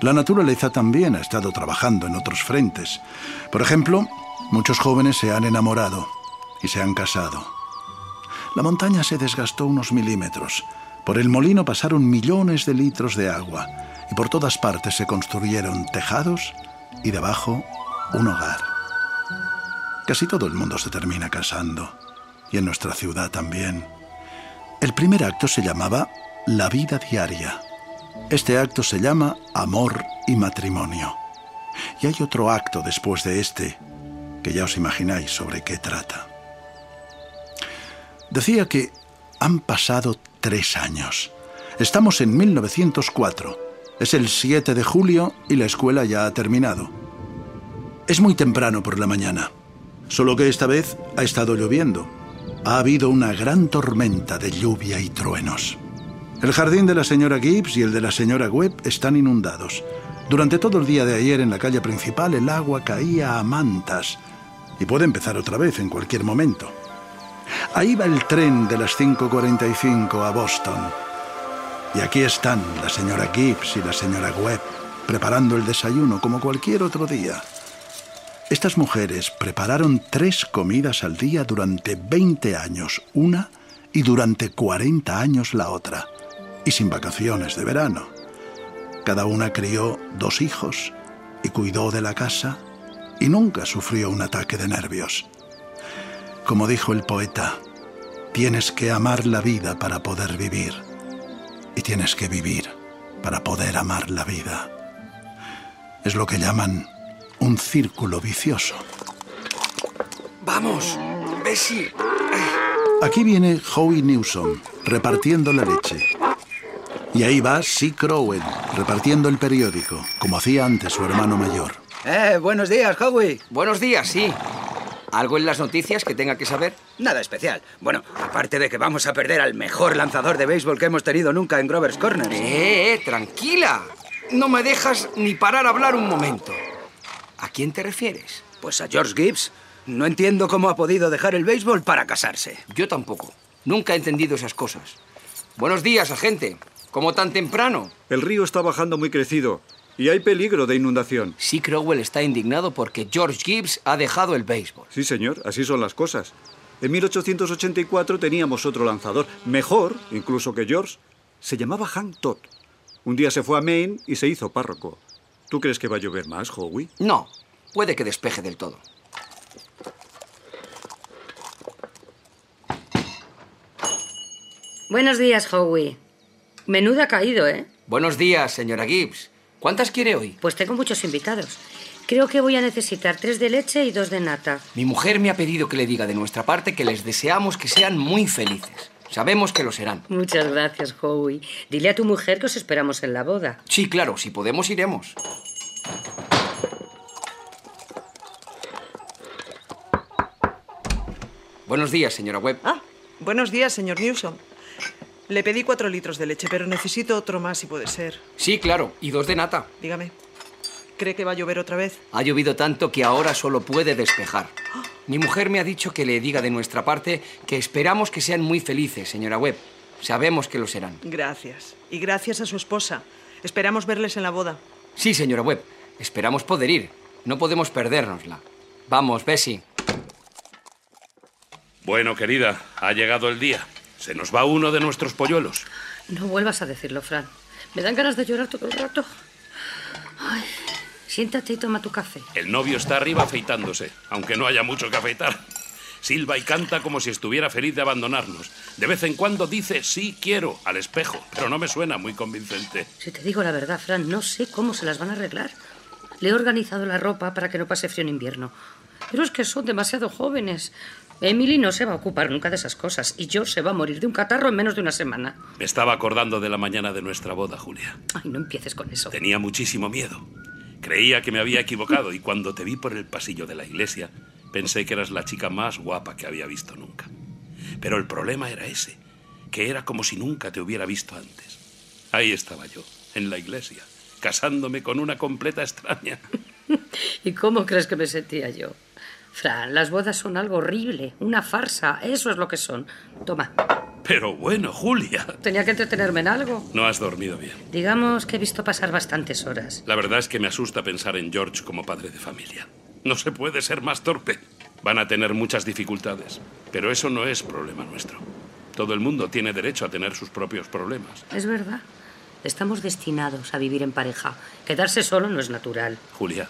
A: La naturaleza también ha estado trabajando en otros frentes. Por ejemplo, muchos jóvenes se han enamorado y se han casado. La montaña se desgastó unos milímetros. Por el molino pasaron millones de litros de agua y por todas partes se construyeron tejados y debajo un hogar. Casi todo el mundo se termina casando y en nuestra ciudad también. El primer acto se llamaba La vida diaria. Este acto se llama amor y matrimonio. Y hay otro acto después de este, que ya os imagináis sobre qué trata. Decía que han pasado tres años. Estamos en 1904. Es el 7 de julio y la escuela ya ha terminado. Es muy temprano por la mañana, solo que esta vez ha estado lloviendo. Ha habido una gran tormenta de lluvia y truenos. El jardín de la señora Gibbs y el de la señora Webb están inundados. Durante todo el día de ayer en la calle principal el agua caía a mantas y puede empezar otra vez en cualquier momento. Ahí va el tren de las 5.45 a Boston. Y aquí están la señora Gibbs y la señora Webb preparando el desayuno como cualquier otro día. Estas mujeres prepararon tres comidas al día durante 20 años, una, y durante 40 años la otra y sin vacaciones de verano. Cada una crió dos hijos y cuidó de la casa y nunca sufrió un ataque de nervios. Como dijo el poeta, tienes que amar la vida para poder vivir y tienes que vivir para poder amar la vida. Es lo que llaman un círculo vicioso.
D: Vamos, Bessie.
A: Aquí viene Howie Newsom repartiendo la leche. Y ahí va Sea Crowell, repartiendo el periódico, como hacía antes su hermano mayor.
D: Eh, buenos días, Howie. Buenos días, sí. ¿Algo en las noticias que tenga que saber?
S: Nada especial. Bueno, aparte de que vamos a perder al mejor lanzador de béisbol que hemos tenido nunca en Grover's Corners.
D: Eh, eh, tranquila. No me dejas ni parar a hablar un momento. ¿A quién te refieres?
S: Pues a George Gibbs. No entiendo cómo ha podido dejar el béisbol para casarse.
D: Yo tampoco. Nunca he entendido esas cosas. Buenos días, agente. ¿Cómo tan temprano?
R: El río está bajando muy crecido y hay peligro de inundación.
D: Sí, Crowell está indignado porque George Gibbs ha dejado el béisbol.
R: Sí, señor, así son las cosas. En 1884 teníamos otro lanzador, mejor incluso que George. Se llamaba Hank Todd. Un día se fue a Maine y se hizo párroco. ¿Tú crees que va a llover más, Howie?
D: No, puede que despeje del todo.
E: Buenos días, Howie. Menuda ha caído, ¿eh?
D: Buenos días, señora Gibbs. ¿Cuántas quiere hoy?
E: Pues tengo muchos invitados. Creo que voy a necesitar tres de leche y dos de nata.
D: Mi mujer me ha pedido que le diga de nuestra parte que les deseamos que sean muy felices. Sabemos que lo serán.
E: Muchas gracias, Howie. Dile a tu mujer que os esperamos en la boda.
D: Sí, claro, si podemos iremos. Buenos días, señora Webb.
F: Ah, buenos días, señor Newsom. Le pedí cuatro litros de leche, pero necesito otro más si puede ser.
D: Sí, claro, y dos de nata.
F: Dígame. ¿Cree que va a llover otra vez?
D: Ha llovido tanto que ahora solo puede despejar. Mi mujer me ha dicho que le diga de nuestra parte que esperamos que sean muy felices, señora Webb. Sabemos que lo serán.
F: Gracias. Y gracias a su esposa. Esperamos verles en la boda.
D: Sí, señora Webb. Esperamos poder ir. No podemos perdérnosla. Vamos, Bessie.
C: Bueno, querida, ha llegado el día. Se nos va uno de nuestros polluelos.
E: No vuelvas a decirlo, Fran. Me dan ganas de llorar todo el rato. Ay, siéntate y toma tu café.
C: El novio está arriba afeitándose, aunque no haya mucho que afeitar. Silba y canta como si estuviera feliz de abandonarnos. De vez en cuando dice sí quiero al espejo, pero no me suena muy convincente.
E: Si te digo la verdad, Fran, no sé cómo se las van a arreglar. Le he organizado la ropa para que no pase frío en invierno. Pero es que son demasiado jóvenes. Emily no se va a ocupar nunca de esas cosas y George se va a morir de un catarro en menos de una semana.
C: Me estaba acordando de la mañana de nuestra boda, Julia.
E: Ay, no empieces con eso.
C: Tenía muchísimo miedo. Creía que me había equivocado y cuando te vi por el pasillo de la iglesia, pensé que eras la chica más guapa que había visto nunca. Pero el problema era ese, que era como si nunca te hubiera visto antes. Ahí estaba yo, en la iglesia, casándome con una completa extraña.
E: ¿Y cómo crees que me sentía yo? Fran, las bodas son algo horrible, una farsa, eso es lo que son. Toma.
C: Pero bueno, Julia.
E: Tenía que entretenerme en algo.
C: No has dormido bien.
E: Digamos que he visto pasar bastantes horas.
C: La verdad es que me asusta pensar en George como padre de familia. No se puede ser más torpe. Van a tener muchas dificultades, pero eso no es problema nuestro. Todo el mundo tiene derecho a tener sus propios problemas.
E: Es verdad. Estamos destinados a vivir en pareja. Quedarse solo no es natural.
C: Julia,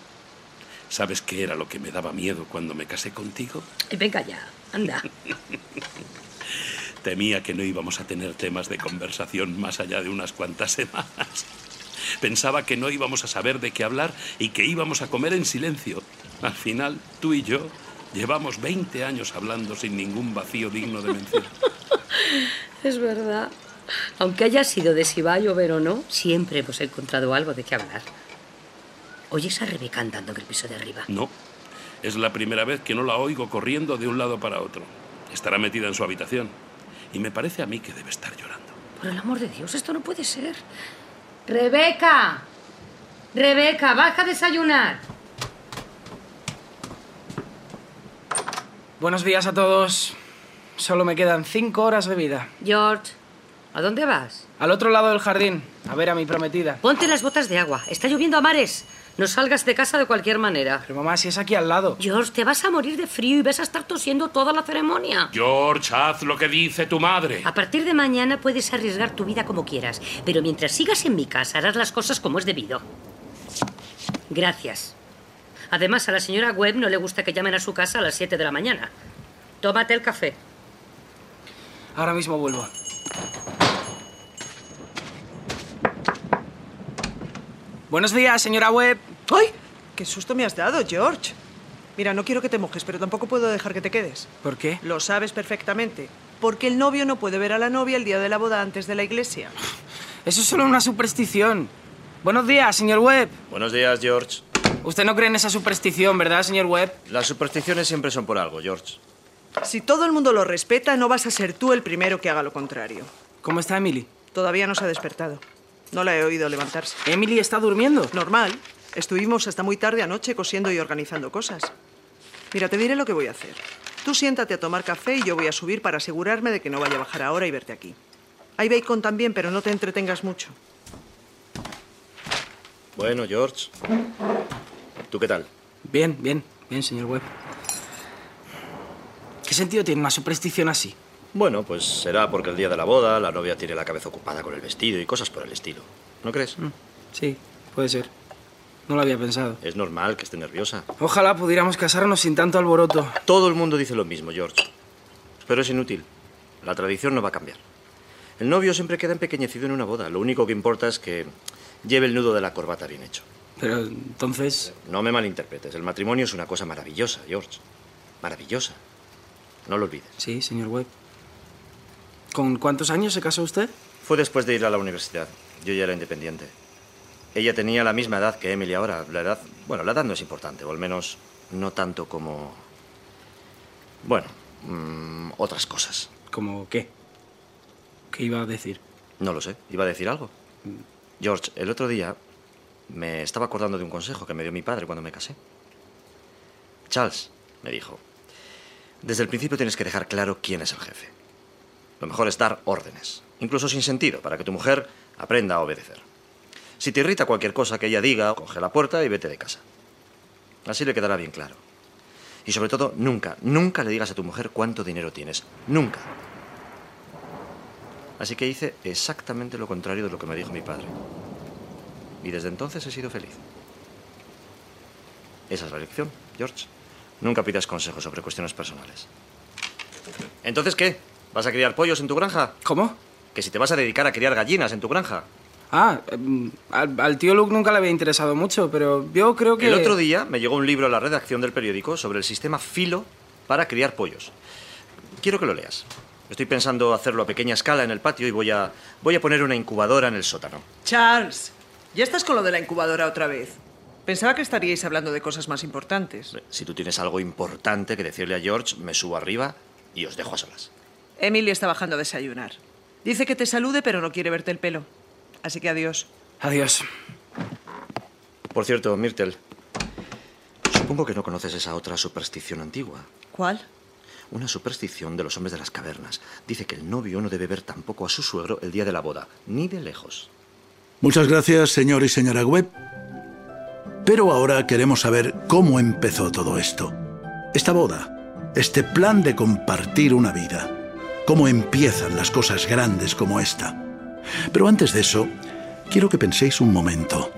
C: ¿sabes qué era lo que me daba miedo cuando me casé contigo?
E: Eh, Venga ya, anda.
C: Temía que no íbamos a tener temas de conversación más allá de unas cuantas semanas. Pensaba que no íbamos a saber de qué hablar y que íbamos a comer en silencio. Al final, tú y yo llevamos 20 años hablando sin ningún vacío digno de mención.
E: Es verdad. Aunque haya sido de si va a llover o no, siempre hemos encontrado algo de qué hablar. ¿Oyes a Rebeca andando en el piso de arriba?
C: No, es la primera vez que no la oigo corriendo de un lado para otro. Estará metida en su habitación. Y me parece a mí que debe estar llorando.
E: Por el amor de Dios, esto no puede ser. Rebeca. Rebeca, baja a desayunar.
P: Buenos días a todos. Solo me quedan cinco horas de vida.
E: George, ¿a dónde vas?
P: Al otro lado del jardín, a ver a mi prometida.
E: Ponte las botas de agua. Está lloviendo a mares. No salgas de casa de cualquier manera.
P: Pero mamá, si es aquí al lado.
E: George, te vas a morir de frío y vas a estar tosiendo toda la ceremonia.
C: George, haz lo que dice tu madre.
E: A partir de mañana puedes arriesgar tu vida como quieras, pero mientras sigas en mi casa harás las cosas como es debido. Gracias. Además, a la señora Webb no le gusta que llamen a su casa a las 7 de la mañana. Tómate el café.
P: Ahora mismo vuelvo. Buenos días, señora Webb.
F: ¡Ay! ¡Qué susto me has dado, George! Mira, no quiero que te mojes, pero tampoco puedo dejar que te quedes.
P: ¿Por qué?
F: Lo sabes perfectamente. Porque el novio no puede ver a la novia el día de la boda antes de la iglesia.
P: Eso es solo una superstición. Buenos días, señor Webb.
K: Buenos días, George.
P: Usted no cree en esa superstición, ¿verdad, señor Webb?
K: Las supersticiones siempre son por algo, George.
F: Si todo el mundo lo respeta, no vas a ser tú el primero que haga lo contrario.
P: ¿Cómo está Emily?
F: Todavía no se ha despertado. No la he oído levantarse.
P: ¿Emily está durmiendo?
F: Normal. Estuvimos hasta muy tarde anoche cosiendo y organizando cosas. Mira, te diré lo que voy a hacer. Tú siéntate a tomar café y yo voy a subir para asegurarme de que no vaya a bajar ahora y verte aquí. Hay bacon también, pero no te entretengas mucho.
K: Bueno, George. ¿Tú qué tal?
P: Bien, bien, bien, señor Webb. ¿Qué sentido tiene una superstición así?
K: Bueno, pues será porque el día de la boda la novia tiene la cabeza ocupada con el vestido y cosas por el estilo. ¿No crees?
P: Mm, sí, puede ser. No lo había pensado.
K: Es normal que esté nerviosa.
P: Ojalá pudiéramos casarnos sin tanto alboroto.
K: Todo el mundo dice lo mismo, George. Pero es inútil. La tradición no va a cambiar. El novio siempre queda empequeñecido en una boda. Lo único que importa es que lleve el nudo de la corbata bien hecho.
P: Pero entonces...
K: No me malinterpretes. El matrimonio es una cosa maravillosa, George. Maravillosa. No lo olvides.
P: Sí, señor Webb. ¿Con cuántos años se casó usted?
K: Fue después de ir a la universidad. Yo ya era independiente. Ella tenía la misma edad que Emily ahora. La edad, bueno, la edad no es importante, o al menos no tanto como... Bueno, mm, otras cosas.
P: ¿Como qué? ¿Qué iba a decir?
K: No lo sé. ¿Iba a decir algo? George, el otro día me estaba acordando de un consejo que me dio mi padre cuando me casé. Charles, me dijo, desde el principio tienes que dejar claro quién es el jefe. Lo mejor es dar órdenes, incluso sin sentido, para que tu mujer aprenda a obedecer. Si te irrita cualquier cosa que ella diga, coge la puerta y vete de casa. Así le quedará bien claro. Y sobre todo, nunca, nunca le digas a tu mujer cuánto dinero tienes. Nunca. Así que hice exactamente lo contrario de lo que me dijo mi padre. Y desde entonces he sido feliz. Esa es la lección, George. Nunca pidas consejos sobre cuestiones personales. ¿Entonces qué? ¿Vas a criar pollos en tu granja?
P: ¿Cómo?
K: Que si te vas a dedicar a criar gallinas en tu granja.
P: Ah, em, al, al tío Luke nunca le había interesado mucho, pero yo creo que...
K: El otro día me llegó un libro a la redacción del periódico sobre el sistema filo para criar pollos. Quiero que lo leas. Estoy pensando hacerlo a pequeña escala en el patio y voy a, voy a poner una incubadora en el sótano.
F: Charles, ya estás con lo de la incubadora otra vez. Pensaba que estaríais hablando de cosas más importantes.
K: Si tú tienes algo importante que decirle a George, me subo arriba y os dejo a solas.
F: Emily está bajando a desayunar. Dice que te salude, pero no quiere verte el pelo. Así que adiós.
P: Adiós.
K: Por cierto, Myrtle, supongo que no conoces esa otra superstición antigua.
F: ¿Cuál?
K: Una superstición de los hombres de las cavernas. Dice que el novio no debe ver tampoco a su suegro el día de la boda, ni de lejos.
A: Muchas gracias, señor y señora Webb. Pero ahora queremos saber cómo empezó todo esto. Esta boda, este plan de compartir una vida. Cómo empiezan las cosas grandes como esta. Pero antes de eso, quiero que penséis un momento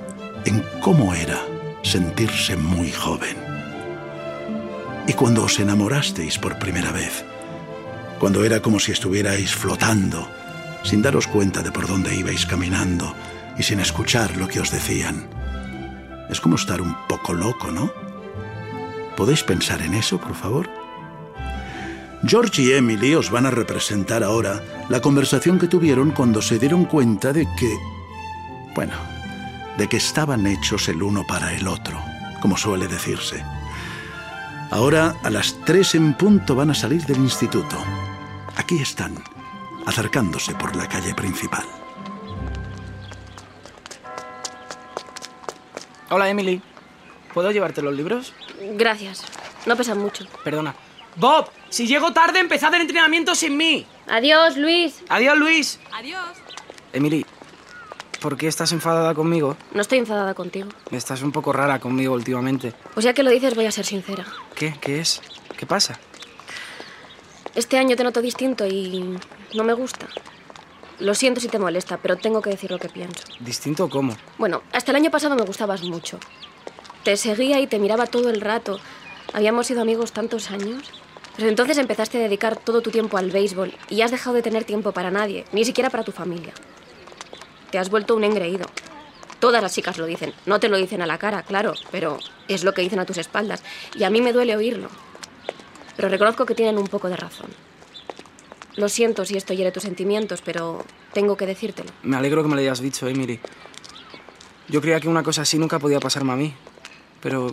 A: en cómo era sentirse muy joven. Y cuando os enamorasteis por primera vez, cuando era como si estuvierais flotando, sin daros cuenta de por dónde ibais caminando y sin escuchar lo que os decían. Es como estar un poco loco, ¿no? ¿Podéis pensar en eso, por favor? George y Emily os van a representar ahora la conversación que tuvieron cuando se dieron cuenta de que, bueno, de que estaban hechos el uno para el otro, como suele decirse. Ahora, a las tres en punto van a salir del instituto. Aquí están, acercándose por la calle principal.
P: Hola, Emily. ¿Puedo llevarte los libros?
I: Gracias. No pesan mucho.
P: Perdona. Bob, si llego tarde, empezad el entrenamiento sin mí.
I: Adiós, Luis.
P: Adiós, Luis.
N: Adiós.
P: Emily, ¿por qué estás enfadada conmigo?
I: No estoy enfadada contigo.
P: Estás un poco rara conmigo últimamente.
I: Pues ya que lo dices, voy a ser sincera.
P: ¿Qué? ¿Qué es? ¿Qué pasa?
I: Este año te noto distinto y no me gusta. Lo siento si te molesta, pero tengo que decir lo que pienso.
P: ¿Distinto cómo?
I: Bueno, hasta el año pasado me gustabas mucho. Te seguía y te miraba todo el rato. Habíamos sido amigos tantos años. Pero entonces empezaste a dedicar todo tu tiempo al béisbol y has dejado de tener tiempo para nadie, ni siquiera para tu familia. Te has vuelto un engreído. Todas las chicas lo dicen. No te lo dicen a la cara, claro, pero es lo que dicen a tus espaldas. Y a mí me duele oírlo. Pero reconozco que tienen un poco de razón. Lo siento si esto hiere tus sentimientos, pero tengo que decírtelo.
P: Me alegro que me lo hayas dicho, Emily. Yo creía que una cosa así nunca podía pasarme a mí. Pero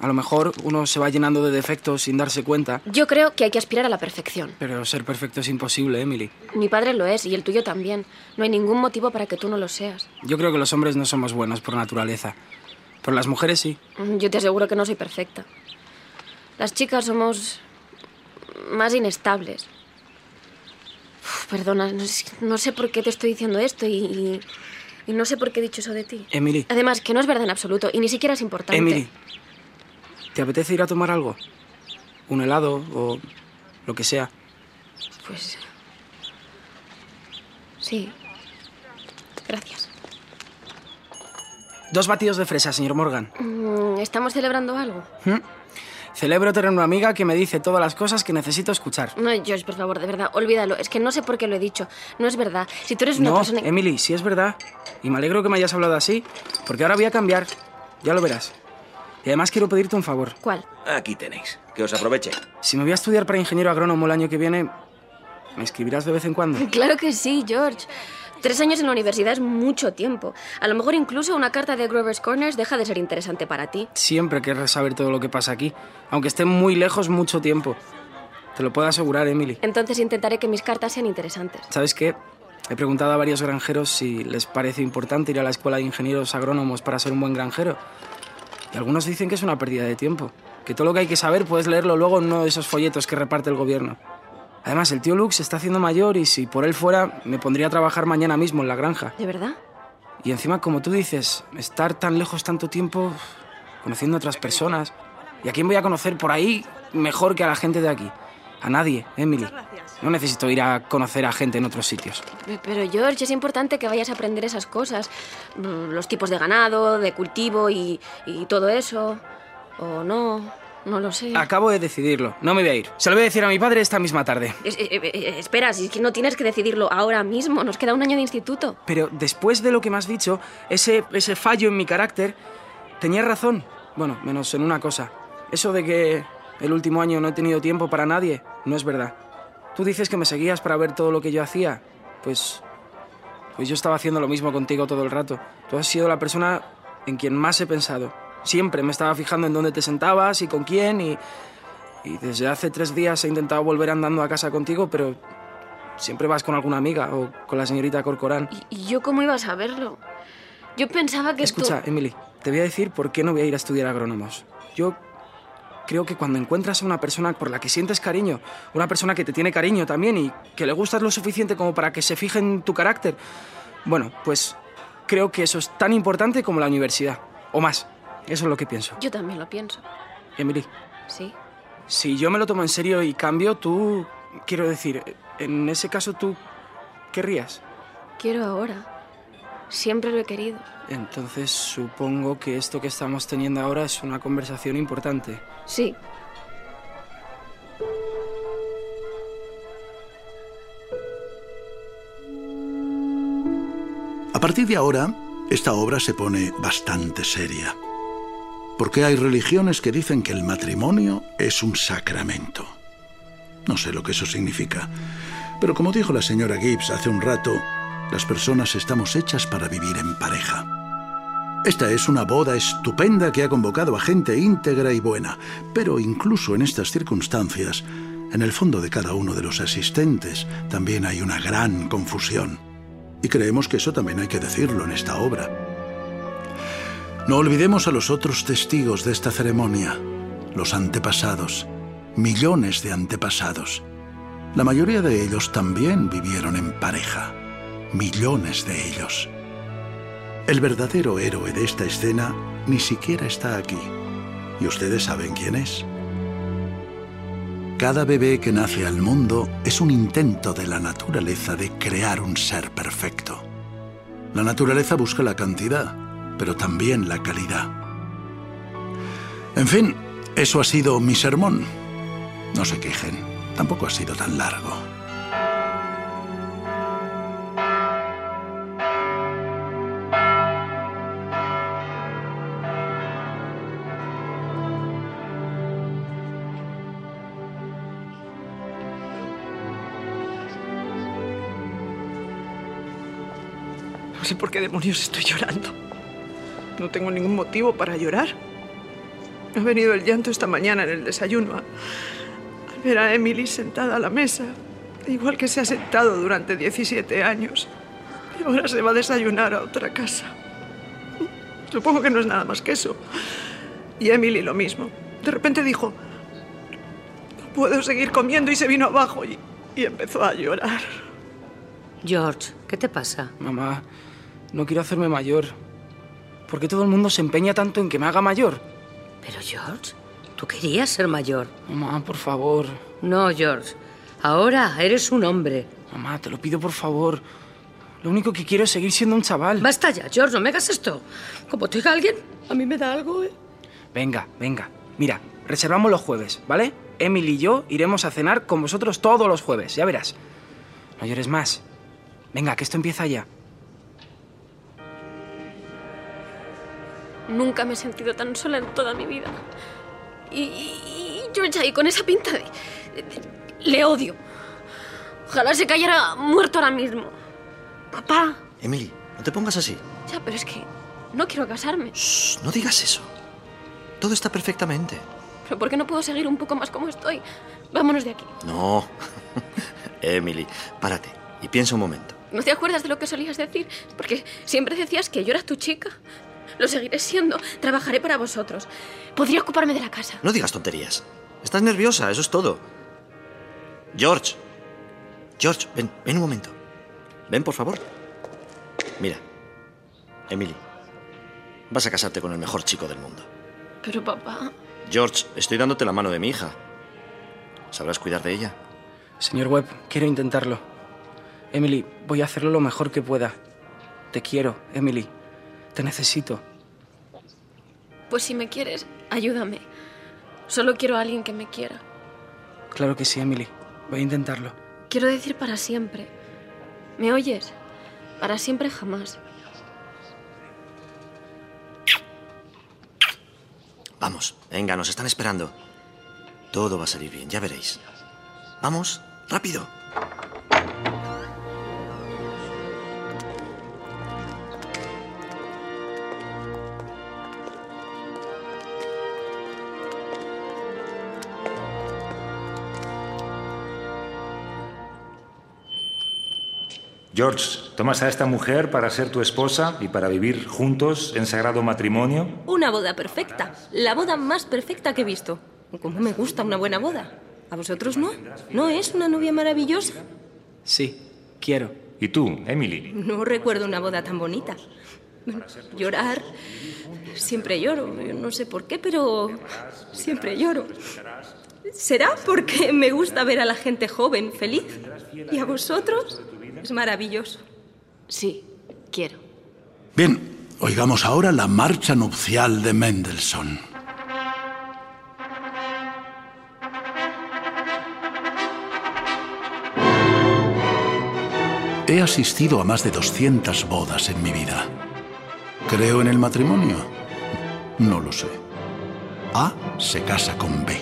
P: a lo mejor uno se va llenando de defectos sin darse cuenta.
I: Yo creo que hay que aspirar a la perfección.
P: Pero ser perfecto es imposible, Emily.
I: Mi padre lo es y el tuyo también. No hay ningún motivo para que tú no lo seas.
P: Yo creo que los hombres no somos buenos por naturaleza. Pero las mujeres sí.
I: Yo te aseguro que no soy perfecta. Las chicas somos más inestables. Uf, perdona, no sé, no sé por qué te estoy diciendo esto y, y- y no sé por qué he dicho eso de ti.
P: Emily,
I: Además, que no es verdad en absoluto y ni siquiera es importante.
P: Emily, ¿te apetece ir a tomar algo? Un helado o lo que sea.
I: Pues. Sí. Gracias.
P: Dos batidos de fresa, señor Morgan.
I: Mm, ¿Estamos celebrando algo?
P: ¿Mm? Celebro tener una amiga que me dice todas las cosas que necesito escuchar.
I: No, Josh, por favor, de verdad, olvídalo. Es que no sé por qué lo he dicho. No es verdad. Si tú eres una
P: No,
I: persona.
P: Emily, sí es verdad. Y me alegro que me hayas hablado así, porque ahora voy a cambiar. Ya lo verás. Y además quiero pedirte un favor.
I: ¿Cuál?
S: Aquí tenéis. Que os aproveche.
P: Si me voy a estudiar para ingeniero agrónomo el año que viene, ¿me escribirás de vez en cuando?
I: Claro que sí, George. Tres años en la universidad es mucho tiempo. A lo mejor incluso una carta de Grover's Corners deja de ser interesante para ti.
P: Siempre querrás saber todo lo que pasa aquí, aunque esté muy lejos mucho tiempo. Te lo puedo asegurar, Emily.
I: Entonces intentaré que mis cartas sean interesantes.
P: ¿Sabes qué? He preguntado a varios granjeros si les parece importante ir a la escuela de ingenieros agrónomos para ser un buen granjero. Y algunos dicen que es una pérdida de tiempo, que todo lo que hay que saber puedes leerlo luego en uno de esos folletos que reparte el gobierno. Además, el tío Luke se está haciendo mayor y si por él fuera, me pondría a trabajar mañana mismo en la granja.
I: ¿De verdad?
P: Y encima, como tú dices, estar tan lejos tanto tiempo, conociendo a otras personas. ¿Y a quién voy a conocer por ahí mejor que a la gente de aquí? A nadie, Emily. No necesito ir a conocer a gente en otros sitios.
I: Pero George, es importante que vayas a aprender esas cosas. Mm, Los tipos de ganado, de cultivo y, y todo eso. O no, no lo sé.
P: Acabo de decidirlo. No me voy a ir. Se lo voy a decir a mi padre esta misma tarde.
I: Es- eh, eh, eh, espera, si es que no tienes que decidirlo ahora mismo. Nos queda un año de instituto.
P: Pero después de lo que me has dicho, ese, ese fallo en mi carácter, tenías razón. Bueno, menos en una cosa. Eso de que el último año no he tenido tiempo para nadie, no es verdad. Tú dices que me seguías para ver todo lo que yo hacía. Pues. Pues yo estaba haciendo lo mismo contigo todo el rato. Tú has sido la persona en quien más he pensado. Siempre me estaba fijando en dónde te sentabas y con quién y. Y desde hace tres días he intentado volver andando a casa contigo, pero siempre vas con alguna amiga o con la señorita Corcorán.
I: ¿Y yo cómo iba a saberlo? Yo pensaba que
P: Escucha,
I: tú...
P: Emily, te voy a decir por qué no voy a ir a estudiar agrónomos. Yo creo que cuando encuentras a una persona por la que sientes cariño, una persona que te tiene cariño también y que le gustas lo suficiente como para que se fije en tu carácter, bueno, pues creo que eso es tan importante como la universidad. O más. Eso es lo que pienso.
I: Yo también lo pienso.
P: Emily,
I: Sí.
P: si yo me lo tomo en serio y cambio, tú... Quiero decir, en ese caso tú querrías.
I: Quiero ahora. Siempre lo he querido.
P: Entonces supongo que esto que estamos teniendo ahora es una conversación importante.
I: Sí.
A: A partir de ahora, esta obra se pone bastante seria. Porque hay religiones que dicen que el matrimonio es un sacramento. No sé lo que eso significa. Pero como dijo la señora Gibbs hace un rato, las personas estamos hechas para vivir en pareja. Esta es una boda estupenda que ha convocado a gente íntegra y buena, pero incluso en estas circunstancias, en el fondo de cada uno de los asistentes también hay una gran confusión. Y creemos que eso también hay que decirlo en esta obra. No olvidemos a los otros testigos de esta ceremonia, los antepasados, millones de antepasados. La mayoría de ellos también vivieron en pareja, millones de ellos. El verdadero héroe de esta escena ni siquiera está aquí, y ustedes saben quién es. Cada bebé que nace al mundo es un intento de la naturaleza de crear un ser perfecto. La naturaleza busca la cantidad, pero también la calidad. En fin, eso ha sido mi sermón. No se quejen, tampoco ha sido tan largo.
F: Por qué demonios estoy llorando. No tengo ningún motivo para llorar. Me ha venido el llanto esta mañana en el desayuno a- al ver a Emily sentada a la mesa, igual que se ha sentado durante 17 años. Y ahora se va a desayunar a otra casa. Supongo que no es nada más que eso. Y Emily lo mismo. De repente dijo, no puedo seguir comiendo y se vino abajo y, y empezó a llorar.
E: George, ¿qué te pasa?
P: Mamá, no quiero hacerme mayor. ¿Por qué todo el mundo se empeña tanto en que me haga mayor?
E: Pero George, tú querías ser mayor.
P: Mamá, por favor.
E: No, George. Ahora eres un hombre.
P: Mamá, te lo pido por favor. Lo único que quiero es seguir siendo un chaval.
E: Basta ya, George, no me hagas esto. Como te diga alguien, a mí me da algo, ¿eh?
P: Venga, venga. Mira, reservamos los jueves, ¿vale? Emily y yo iremos a cenar con vosotros todos los jueves, ya verás. No llores más. Venga, que esto empieza ya.
I: Nunca me he sentido tan sola en toda mi vida. Y, y, y George ahí con esa pinta de, de- Le odio. Ojalá se cayera muerto ahora mismo. Papá.
K: Emily, no te pongas así.
I: Ya, pero es que no quiero casarme.
K: Shh, no digas eso. Todo está perfectamente.
I: ¿Pero por qué no puedo seguir un poco más como estoy? Vámonos de aquí.
K: No. Emily, párate y piensa un momento.
I: ¿No te acuerdas de lo que solías decir? Porque siempre decías que yo era tu chica. Lo seguiré siendo. Trabajaré para vosotros. Podría ocuparme de la casa.
K: No digas tonterías. Estás nerviosa, eso es todo. George. George, ven, ven un momento. Ven, por favor. Mira. Emily. Vas a casarte con el mejor chico del mundo.
I: Pero papá...
K: George, estoy dándote la mano de mi hija. ¿Sabrás cuidar de ella?
P: Señor Webb, quiero intentarlo. Emily, voy a hacerlo lo mejor que pueda. Te quiero, Emily. Te necesito.
I: Pues si me quieres, ayúdame. Solo quiero a alguien que me quiera.
P: Claro que sí, Emily. Voy a intentarlo.
I: Quiero decir para siempre. ¿Me oyes? Para siempre jamás.
K: Vamos, venga, nos están esperando. Todo va a salir bien, ya veréis. Vamos, rápido.
T: George, ¿tomas a esta mujer para ser tu esposa y para vivir juntos en sagrado matrimonio?
U: Una boda perfecta. La boda más perfecta que he visto. ¿Cómo me gusta una buena boda? ¿A vosotros no? ¿No es una novia maravillosa?
P: Sí, quiero.
T: ¿Y tú, Emily?
U: No recuerdo una boda tan bonita. Bueno, llorar. Siempre lloro. Yo no sé por qué, pero siempre lloro. ¿Será porque me gusta ver a la gente joven, feliz? ¿Y a vosotros? Es maravilloso.
I: Sí, quiero.
A: Bien, oigamos ahora la marcha nupcial de Mendelssohn. He asistido a más de 200 bodas en mi vida. ¿Creo en el matrimonio? No lo sé. A se casa con B.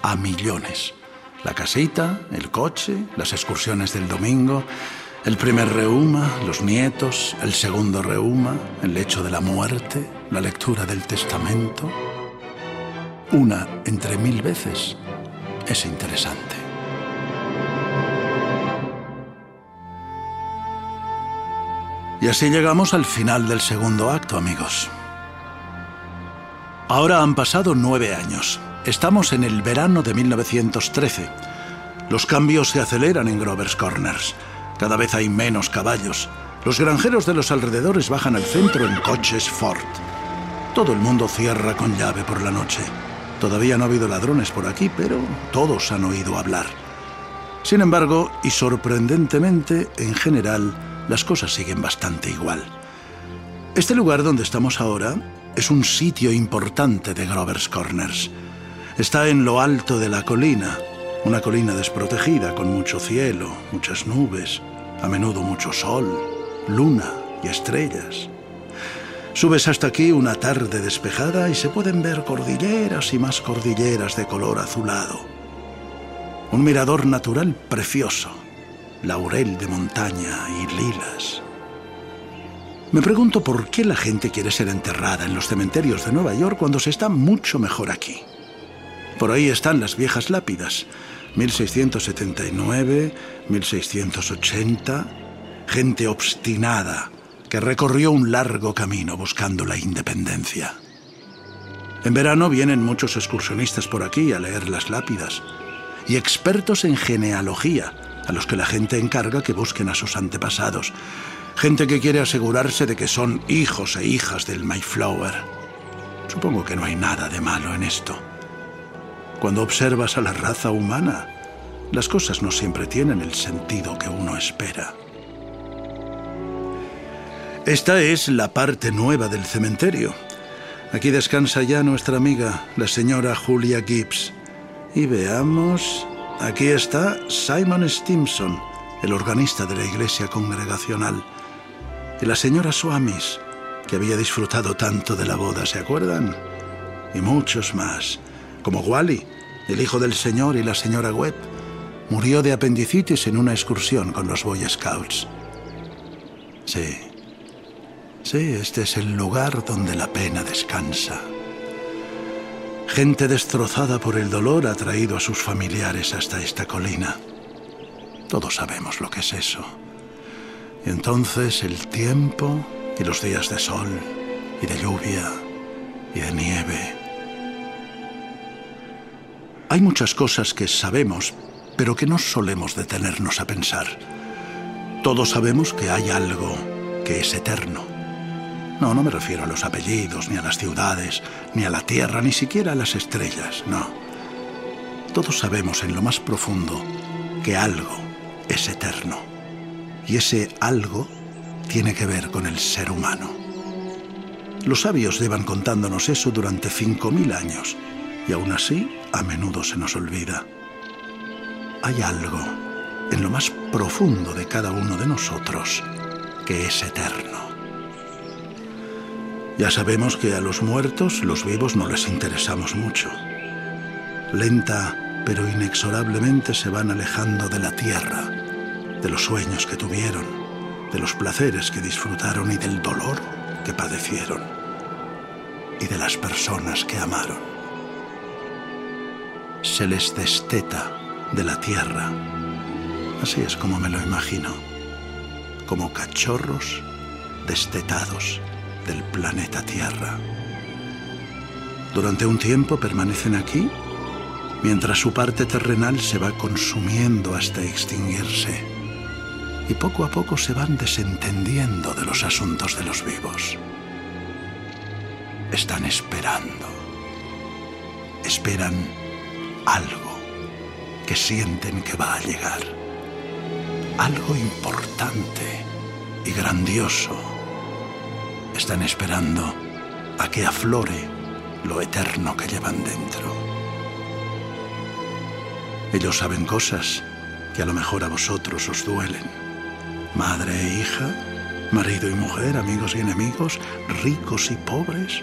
A: A millones. La casita, el coche, las excursiones del domingo, el primer reuma, los nietos, el segundo reuma, el lecho de la muerte, la lectura del testamento. Una entre mil veces es interesante. Y así llegamos al final del segundo acto, amigos. Ahora han pasado nueve años. Estamos en el verano de 1913. Los cambios se aceleran en Grover's Corners. Cada vez hay menos caballos. Los granjeros de los alrededores bajan al centro en coches Ford. Todo el mundo cierra con llave por la noche. Todavía no ha habido ladrones por aquí, pero todos han oído hablar. Sin embargo, y sorprendentemente, en general, las cosas siguen bastante igual. Este lugar donde estamos ahora es un sitio importante de Grover's Corners. Está en lo alto de la colina, una colina desprotegida con mucho cielo, muchas nubes, a menudo mucho sol, luna y estrellas. Subes hasta aquí una tarde despejada y se pueden ver cordilleras y más cordilleras de color azulado. Un mirador natural precioso, laurel de montaña y lilas. Me pregunto por qué la gente quiere ser enterrada en los cementerios de Nueva York cuando se está mucho mejor aquí. Por ahí están las viejas lápidas, 1679, 1680, gente obstinada que recorrió un largo camino buscando la independencia. En verano vienen muchos excursionistas por aquí a leer las lápidas y expertos en genealogía, a los que la gente encarga que busquen a sus antepasados. Gente que quiere asegurarse de que son hijos e hijas del Mayflower. Supongo que no hay nada de malo en esto. Cuando observas a la raza humana, las cosas no siempre tienen el sentido que uno espera. Esta es la parte nueva del cementerio. Aquí descansa ya nuestra amiga, la señora Julia Gibbs. Y veamos, aquí está Simon Stimson, el organista de la iglesia congregacional. Y la señora Swamis, que había disfrutado tanto de la boda, ¿se acuerdan? Y muchos más, como Wally, el hijo del señor y la señora Webb, murió de apendicitis en una excursión con los Boy Scouts. Sí, sí, este es el lugar donde la pena descansa. Gente destrozada por el dolor ha traído a sus familiares hasta esta colina. Todos sabemos lo que es eso. Y entonces el tiempo y los días de sol y de lluvia y de nieve. Hay muchas cosas que sabemos, pero que no solemos detenernos a pensar. Todos sabemos que hay algo que es eterno. No, no me refiero a los apellidos, ni a las ciudades, ni a la tierra, ni siquiera a las estrellas, no. Todos sabemos en lo más profundo que algo es eterno. Y ese algo tiene que ver con el ser humano. Los sabios llevan contándonos eso durante 5.000 años y aún así a menudo se nos olvida. Hay algo en lo más profundo de cada uno de nosotros que es eterno. Ya sabemos que a los muertos los vivos no les interesamos mucho. Lenta pero inexorablemente se van alejando de la tierra, de los sueños que tuvieron, de los placeres que disfrutaron y del dolor que padecieron, y de las personas que amaron. Se les desteta de la tierra. Así es como me lo imagino, como cachorros destetados del planeta Tierra. Durante un tiempo permanecen aquí, mientras su parte terrenal se va consumiendo hasta extinguirse, y poco a poco se van desentendiendo de los asuntos de los vivos. Están esperando. Esperan algo que sienten que va a llegar. Algo importante y grandioso. Están esperando a que aflore lo eterno que llevan dentro. Ellos saben cosas que a lo mejor a vosotros os duelen. Madre e hija, marido y mujer, amigos y enemigos, ricos y pobres.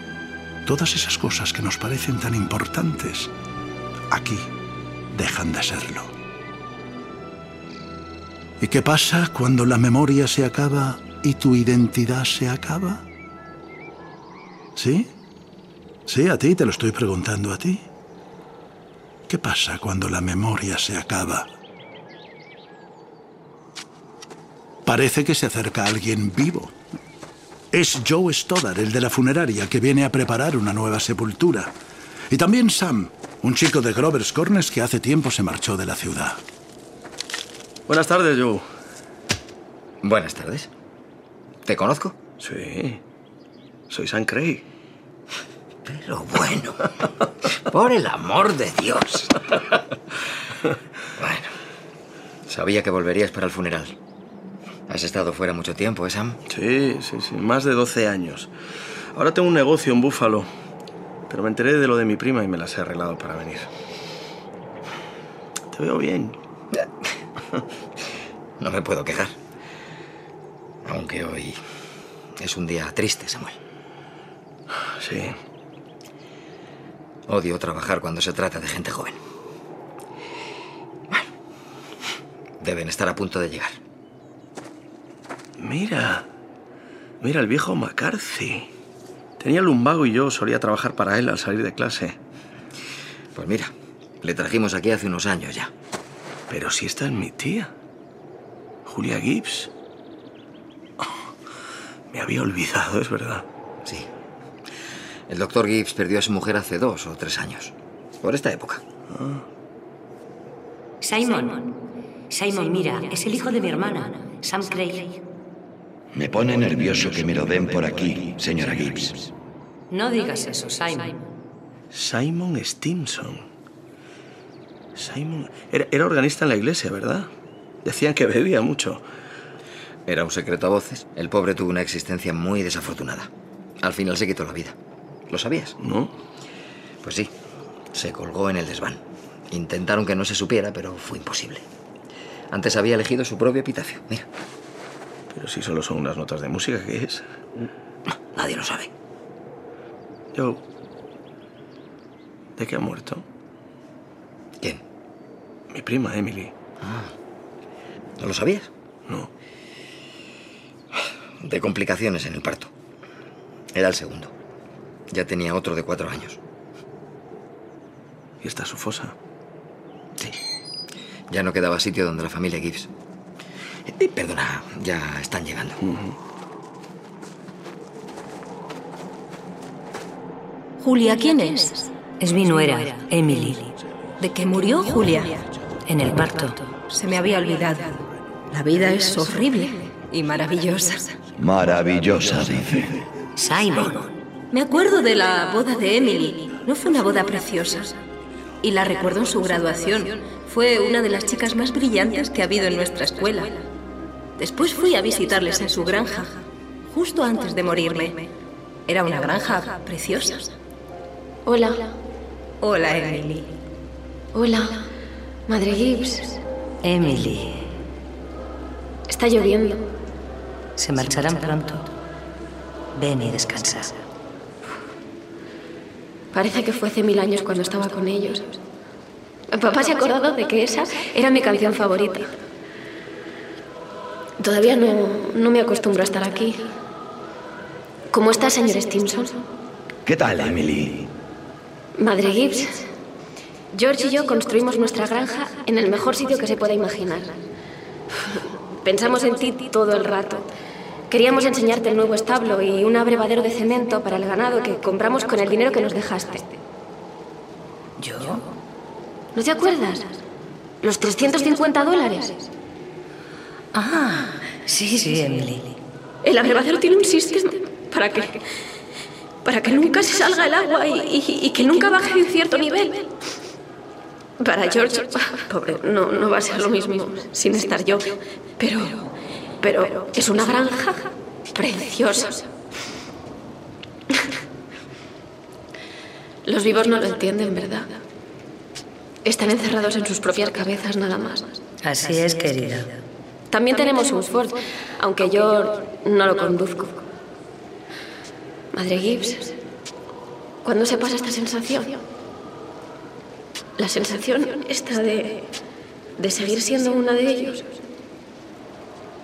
A: Todas esas cosas que nos parecen tan importantes, aquí dejan de serlo. ¿Y qué pasa cuando la memoria se acaba y tu identidad se acaba? ¿Sí? Sí, a ti te lo estoy preguntando a ti. ¿Qué pasa cuando la memoria se acaba? Parece que se acerca alguien vivo. Es Joe Stoddard, el de la funeraria, que viene a preparar una nueva sepultura. Y también Sam, un chico de Grover's Corners que hace tiempo se marchó de la ciudad.
V: Buenas tardes, Joe.
D: Buenas tardes. ¿Te conozco?
V: Sí. Soy Sam Craig.
D: Pero bueno, por el amor de Dios. Bueno, sabía que volverías para el funeral. Has estado fuera mucho tiempo, ¿eh, Sam?
V: Sí, sí, sí. Más de 12 años. Ahora tengo un negocio en Búfalo. Pero me enteré de lo de mi prima y me las he arreglado para venir. Te veo bien.
D: No me puedo quejar. Aunque hoy es un día triste, Samuel.
V: Sí.
D: Odio trabajar cuando se trata de gente joven. Bueno, deben estar a punto de llegar.
V: Mira. Mira el viejo McCarthy. Tenía lumbago y yo solía trabajar para él al salir de clase.
D: Pues mira, le trajimos aquí hace unos años ya.
V: Pero si esta es mi tía. Julia Gibbs. Oh, me había olvidado, es verdad.
D: Sí. El doctor Gibbs perdió a su mujer hace dos o tres años. Por esta época.
E: Simon. Simon, mira, es el hijo de mi hermana, Sam Craig.
O: Me pone nervioso que me lo den por aquí, señora Gibbs.
E: No digas eso, Simon.
V: Simon Stimson. Simon. Era, era organista en la iglesia, ¿verdad? Decían que bebía mucho.
D: Era un secreto a voces. El pobre tuvo una existencia muy desafortunada. Al final se quitó la vida. ¿Lo sabías?
V: No.
D: Pues sí. Se colgó en el desván. Intentaron que no se supiera, pero fue imposible. Antes había elegido su propio epitafio. Mira.
V: Pero si solo son unas notas de música, ¿qué es? Nadie lo sabe. Joe. ¿De qué ha muerto?
D: ¿Quién?
V: Mi prima, Emily.
D: ¿No lo sabías?
V: No.
D: De complicaciones en el parto. Era el segundo. Ya tenía otro de cuatro años.
V: ¿Y está su fosa?
D: Sí. Ya no quedaba sitio donde la familia Gibbs. Eh, perdona, ya están llegando.
U: Julia, ¿quién es?
E: Es mi nuera, Emily.
U: ¿De qué murió Julia?
E: En el parto.
U: Se me había olvidado. La vida es horrible y maravillosa.
O: Maravillosa, dice.
E: Simon.
U: Me acuerdo de la boda de Emily. No fue una boda preciosa. Y la recuerdo en su graduación. Fue una de las chicas más brillantes que ha habido en nuestra escuela. Después fui a visitarles en su granja, justo antes de morirme. Era una granja preciosa.
I: Hola.
U: Hola, Emily.
I: Hola. Madre Gibbs.
E: Emily.
I: Está lloviendo.
E: Se marcharán pronto. Ven y descansa.
I: Parece que fue hace mil años cuando estaba con ellos. Papá se ha acordado de que esa era mi canción favorita. Todavía no, no me acostumbro a estar aquí. ¿Cómo está, señor Stimson?
O: ¿Qué tal, Emily?
I: Madre Gibbs, George y yo construimos nuestra granja en el mejor sitio que se pueda imaginar. Pensamos en ti todo el rato. Queríamos enseñarte el nuevo establo y un abrevadero de cemento para el ganado que compramos con el dinero que nos dejaste.
E: ¿Yo?
I: ¿No te acuerdas? Los 350 dólares.
E: Ah, sí, sí, Emily.
I: El abrevadero tiene un sistema para que para que nunca se salga el agua y, y- y que nunca baje de un cierto nivel. Para George, pobre, no, no va a ser lo mismo sin estar yo. Pero, pero es una granja preciosa. Los vivos no lo entienden, ¿verdad? Están encerrados en sus propias cabezas nada más.
E: Así es, querida.
I: También tenemos un Ford, aunque yo no lo conduzco. Madre Gibbs, ¿cuándo se pasa esta sensación? La sensación esta de, de seguir siendo una de ellos.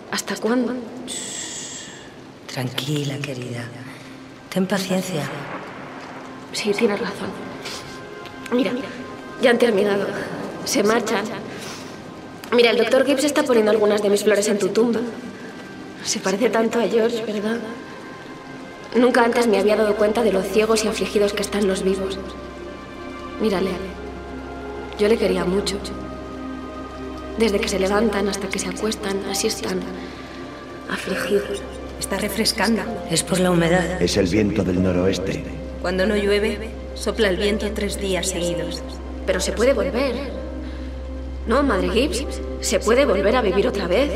I: ¿Hasta cuándo?
E: Tranquila, querida. Ten paciencia.
I: Sí, tienes razón. Mira, ya han terminado. Se marchan. Mira, el doctor Gibbs está poniendo algunas de mis flores en tu tumba. Se parece tanto a George, ¿verdad? Nunca antes me había dado cuenta de lo ciegos y afligidos que están los vivos. Mírale. Yo le quería mucho. Desde que se levantan hasta que se acuestan, así están. Afligidos.
U: Está refrescando.
E: Es por la humedad.
O: Es el viento del noroeste.
U: Cuando no llueve, sopla el viento tres días seguidos.
I: Pero se puede volver. No, Madre Gibbs, se puede volver a vivir otra vez.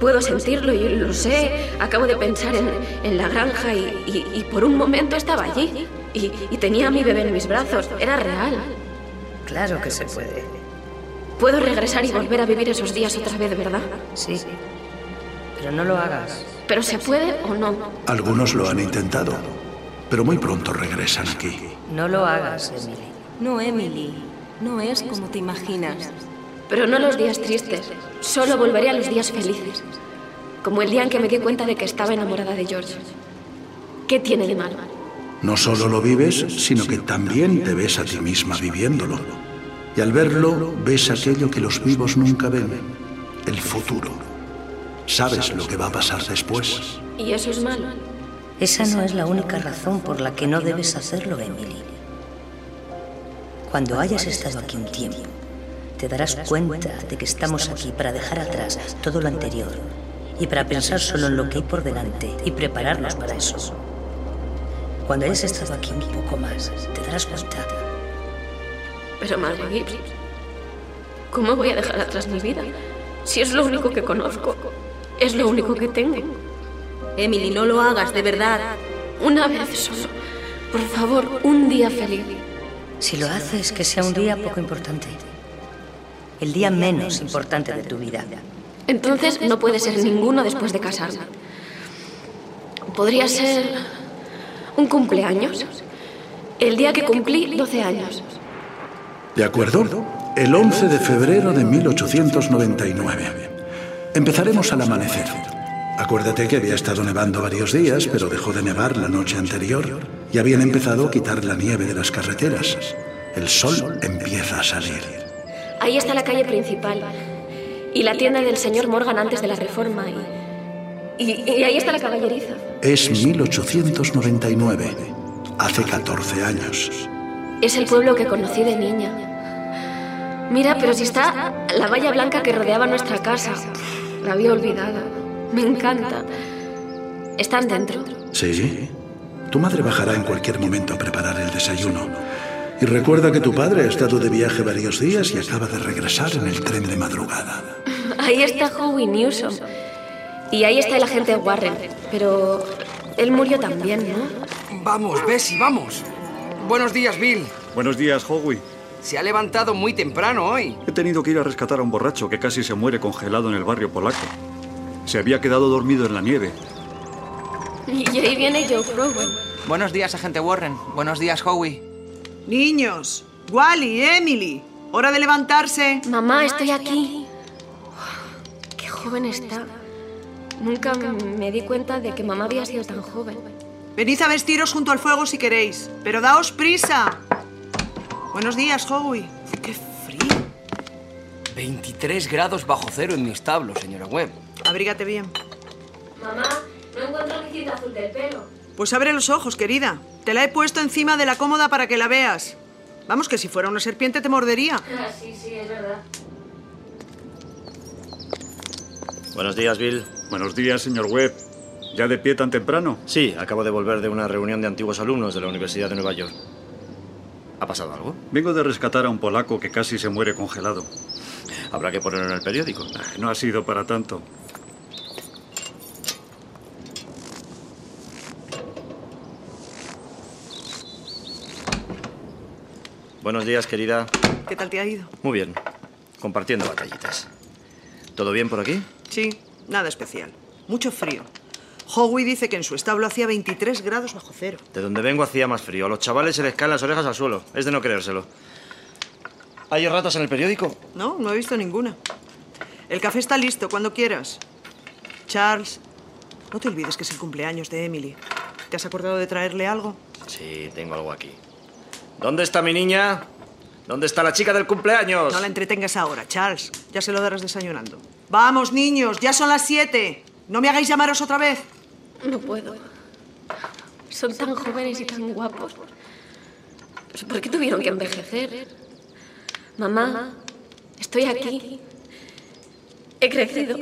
I: Puedo sentirlo y lo sé. Acabo de pensar en, en la granja y, y- y por un momento estaba allí. Y, y tenía a mi bebé en mis brazos. Era real.
E: Claro que se puede.
I: Puedo regresar y volver a vivir esos días otra vez, ¿verdad?
E: Sí. Pero no lo hagas.
I: Pero se puede o no.
A: Algunos lo han intentado, pero muy pronto regresan aquí.
E: No lo hagas, Emily.
U: No, Emily. No es como te imaginas.
I: Pero no los días tristes. Solo volveré a los días felices. Como el día en que me di cuenta de que estaba enamorada de George. ¿Qué tiene de malo?
A: No solo lo vives, sino que también te ves a ti misma viviéndolo. Y al verlo, ves aquello que los vivos nunca ven, el futuro. Sabes lo que va a pasar después.
I: ¿Y eso es malo?
E: Esa no es la única razón por la que no debes hacerlo, Emily. Cuando hayas estado aquí un tiempo, te darás cuenta de que estamos aquí para dejar atrás todo lo anterior y para pensar solo en lo que hay por delante y prepararnos para eso. Cuando hayas estado aquí un poco más, te darás cuenta.
I: Pero Madre Gibbs, ¿cómo voy a dejar atrás mi vida? Si es lo único que conozco. Es lo único que tengo.
U: Emily, no lo hagas, de verdad.
I: Una vez solo. Por favor, un día feliz.
E: Si lo haces, que sea un día poco importante. El día menos importante de tu vida.
I: Entonces no puede ser ninguno después de casarme. Podría ser un cumpleaños. El día que cumplí 12 años.
A: ¿De acuerdo? El 11 de febrero de 1899. Empezaremos al amanecer. Acuérdate que había estado nevando varios días, pero dejó de nevar la noche anterior y habían empezado a quitar la nieve de las carreteras. El sol empieza a salir.
I: Ahí está la calle principal. Y la tienda del señor Morgan antes de la reforma. Y, y, y ahí está la caballeriza.
A: Es 1899, hace 14 años.
I: Es el pueblo que conocí de niña. Mira, pero si está la valla blanca que rodeaba nuestra casa. La había olvidado. Me encanta. ¿Están dentro?
A: Sí. Tu madre bajará en cualquier momento a preparar el desayuno. Y recuerda que tu padre ha estado de viaje varios días y acaba de regresar en el tren de madrugada.
I: Ahí está Howie Newsom. Y ahí está el agente Warren. Pero él murió también, ¿no?
D: Vamos, Bessie, vamos. Buenos días, Bill.
R: Buenos días, Howie.
D: Se ha levantado muy temprano hoy.
R: He tenido que ir a rescatar a un borracho que casi se muere congelado en el barrio polaco. Se había quedado dormido en la nieve.
I: Y ahí viene Joe Crowell.
W: Buenos días, agente Warren. Buenos días, Howie.
F: Niños, Wally, Emily, hora de levantarse.
I: Mamá, estoy aquí. Qué joven está. Nunca me di cuenta de que mamá había sido tan joven.
F: Venid a vestiros junto al fuego si queréis, pero daos prisa. Buenos días, Howie.
D: ¡Qué frío! 23 grados bajo cero en mi establo, señora Webb.
F: Abrígate bien.
I: Mamá, no encuentro cinta azul del pelo.
F: Pues abre los ojos, querida. Te la he puesto encima de la cómoda para que la veas. Vamos, que si fuera una serpiente te mordería.
I: Ah, sí, sí, es verdad.
K: Buenos días, Bill.
R: Buenos días, señor Webb. ¿Ya de pie tan temprano?
K: Sí, acabo de volver de una reunión de antiguos alumnos de la Universidad de Nueva York. ¿Ha pasado algo?
R: Vengo de rescatar a un polaco que casi se muere congelado.
K: Habrá que ponerlo en el periódico.
R: No ha sido para tanto.
K: Buenos días, querida.
F: ¿Qué tal te ha ido?
K: Muy bien. Compartiendo batallitas. ¿Todo bien por aquí?
F: Sí, nada especial. Mucho frío. Howie dice que en su establo hacía 23 grados bajo cero.
K: De donde vengo hacía más frío. A los chavales se les caen las orejas al suelo. Es de no creérselo. ¿Hay ratas en el periódico?
F: No, no he visto ninguna. El café está listo, cuando quieras. Charles, no te olvides que es el cumpleaños de Emily. ¿Te has acordado de traerle algo?
K: Sí, tengo algo aquí. ¿Dónde está mi niña? ¿Dónde está la chica del cumpleaños?
F: No la entretengas ahora, Charles. Ya se lo darás desayunando. Vamos, niños, ya son las siete. No me hagáis llamaros otra vez.
I: No puedo. Son tan jóvenes y tan guapos. ¿Por qué tuvieron que envejecer? Mamá, estoy aquí. He crecido.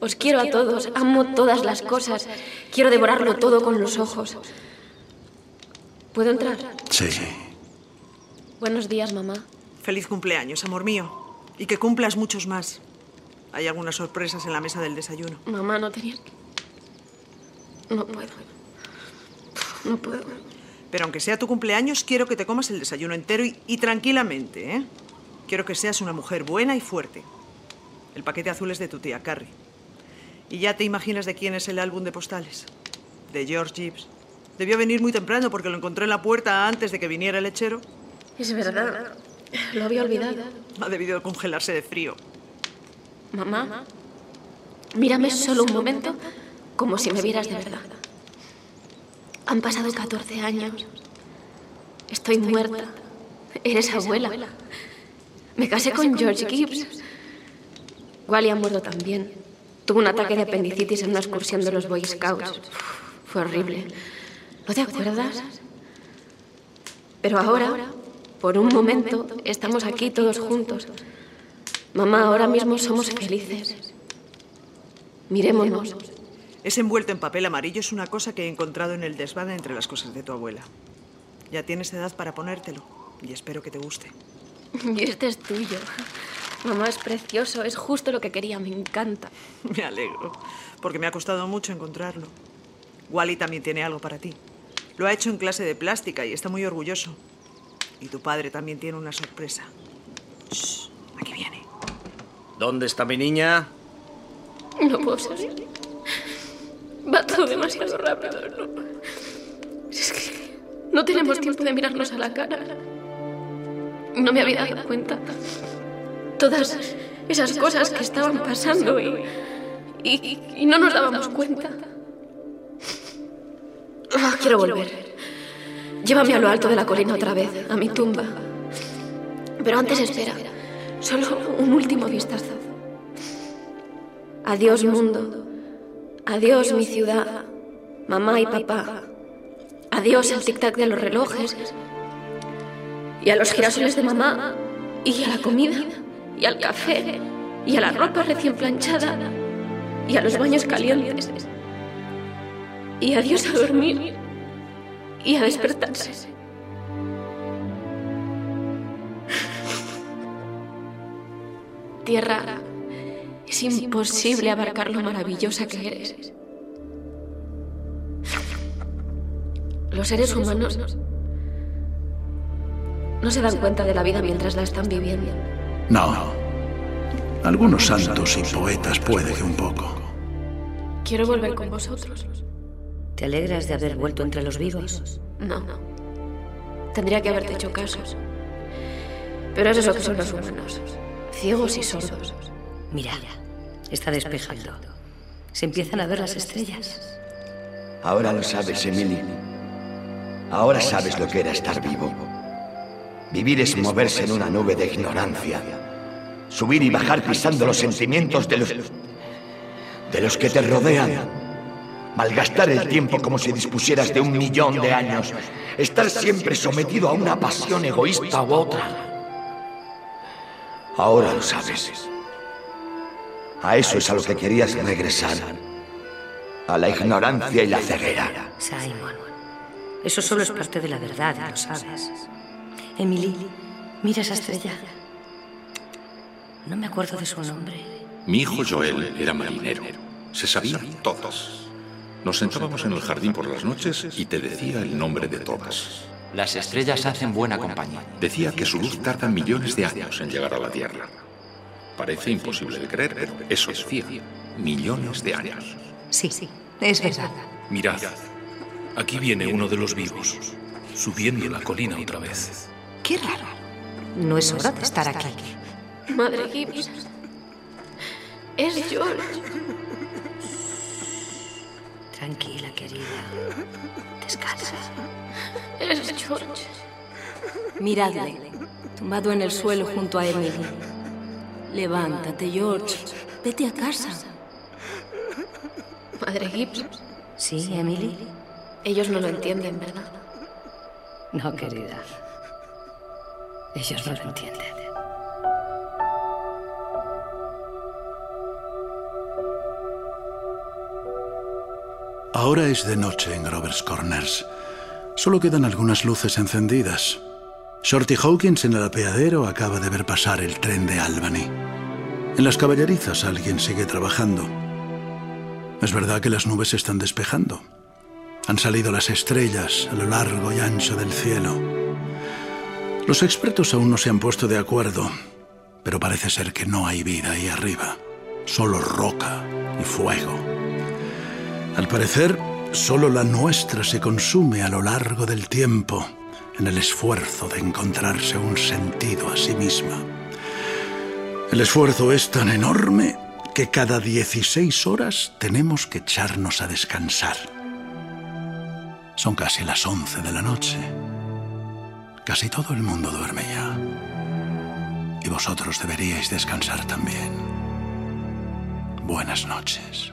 I: Os quiero a todos. Amo todas las cosas. Quiero devorarlo todo con los ojos. ¿Puedo entrar?
A: Sí.
I: Buenos días, mamá.
F: Feliz cumpleaños, amor mío. Y que cumplas muchos más. Hay algunas sorpresas en la mesa del desayuno.
I: Mamá, no tenía... No puedo. No puedo.
F: Pero aunque sea tu cumpleaños, quiero que te comas el desayuno entero y, y tranquilamente, ¿eh? Quiero que seas una mujer buena y fuerte. El paquete azul es de tu tía Carrie. ¿Y ya te imaginas de quién es el álbum de postales? De George Gibbs. Debió venir muy temprano porque lo encontré en la puerta antes de que viniera el lechero.
I: Es verdad. Lo había olvidado.
F: Ha debido de congelarse de frío.
I: Mamá, mírame solo un momento como si me vieras de verdad. Han pasado 14 años. Estoy muerta. Eres abuela. Me casé con George Gibbs. Wally ha muerto también. Tuvo un ataque de apendicitis en una excursión de los Boy Scouts. Fue horrible. ¿No te acuerdas? Pero ahora, por un momento, estamos aquí todos juntos. Mamá, ahora mismo somos felices. Mirémonos.
F: Ese envuelto en papel amarillo es una cosa que he encontrado en el desván entre las cosas de tu abuela. Ya tienes edad para ponértelo y espero que te guste.
I: Y este es tuyo. Mamá, es precioso, es justo lo que quería, me encanta.
F: Me alegro, porque me ha costado mucho encontrarlo. Wally también tiene algo para ti. Lo ha hecho en clase de plástica y está muy orgulloso. Y tu padre también tiene una sorpresa. Shh, aquí viene.
K: ¿Dónde está mi niña?
I: No puedo salir. Va todo demasiado rápido. ¿no? Es que no tenemos tiempo de mirarnos a la cara. No me había dado cuenta. Todas esas cosas que estaban pasando y, y, y no nos dábamos cuenta. Ah, quiero volver. Llévame a lo alto de la colina otra vez, a mi tumba. Pero antes espera, solo un último vistazo. Adiós mundo. Adiós mi ciudad, mamá y papá. Adiós el tic-tac de los relojes. Y a los girasoles de mamá. Y a la comida. Y al café. Y a la ropa recién planchada. Y a los baños calientes. Y adiós a dormir. Y a despertarse. Tierra, es imposible abarcar lo maravillosa que eres. Los seres humanos no se dan cuenta de la vida mientras la están viviendo.
A: No. Algunos santos y poetas puede que un poco.
I: Quiero volver con vosotros.
E: ¿Te alegras de haber vuelto entre los vivos?
I: No. Tendría que haberte hecho caso. Pero eso es lo que son los humanos. Ciegos y sordos.
E: Mira, está despejando. Se empiezan a ver las estrellas.
O: Ahora lo sabes, Emily. Ahora sabes lo que era estar vivo. Vivir es moverse en una nube de ignorancia. Subir y bajar pisando los sentimientos de los... de los que te rodean. Malgastar el tiempo como si dispusieras de un millón de años. Estar siempre sometido a una pasión egoísta u otra. Ahora lo sabes. A eso es a lo que querías regresar. A la ignorancia y la ceguera.
E: Simon, eso solo es parte de la verdad, lo sabes. Emily, mira esa estrella. No me acuerdo de su nombre.
X: Mi hijo Joel era marinero. Se sabía todas. Nos sentábamos en el jardín por las noches y te decía el nombre de todas.
W: Las estrellas hacen buena compañía.
X: Decía que su luz tarda millones de años en llegar a la Tierra. Parece imposible de creer, pero eso decía. Millones de años.
Y: Sí, sí, es verdad.
V: Mirad, aquí viene uno de los vivos, subiendo la colina otra vez.
Y: Qué raro. No es hora de estar aquí.
I: Madre Gibbs. Es George.
E: Tranquila, querida. Descansa.
I: Es George.
U: Miradle, tumbado en el suelo junto a Emily. Levántate, George. Vete a casa.
I: Madre Gibbs.
E: Sí, Emily.
I: Ellos no lo entienden, ¿verdad?
E: No, querida. Ellos no lo entienden.
A: Ahora es de noche en Grover's Corners. Solo quedan algunas luces encendidas. Shorty Hawkins en el apeadero acaba de ver pasar el tren de Albany. En las caballerizas alguien sigue trabajando. Es verdad que las nubes se están despejando. Han salido las estrellas a lo largo y ancho del cielo. Los expertos aún no se han puesto de acuerdo, pero parece ser que no hay vida ahí arriba, solo roca y fuego. Al parecer, solo la nuestra se consume a lo largo del tiempo en el esfuerzo de encontrarse un sentido a sí misma. El esfuerzo es tan enorme que cada 16 horas tenemos que echarnos a descansar. Son casi las 11 de la noche. Casi todo el mundo duerme ya. Y vosotros deberíais descansar también. Buenas noches.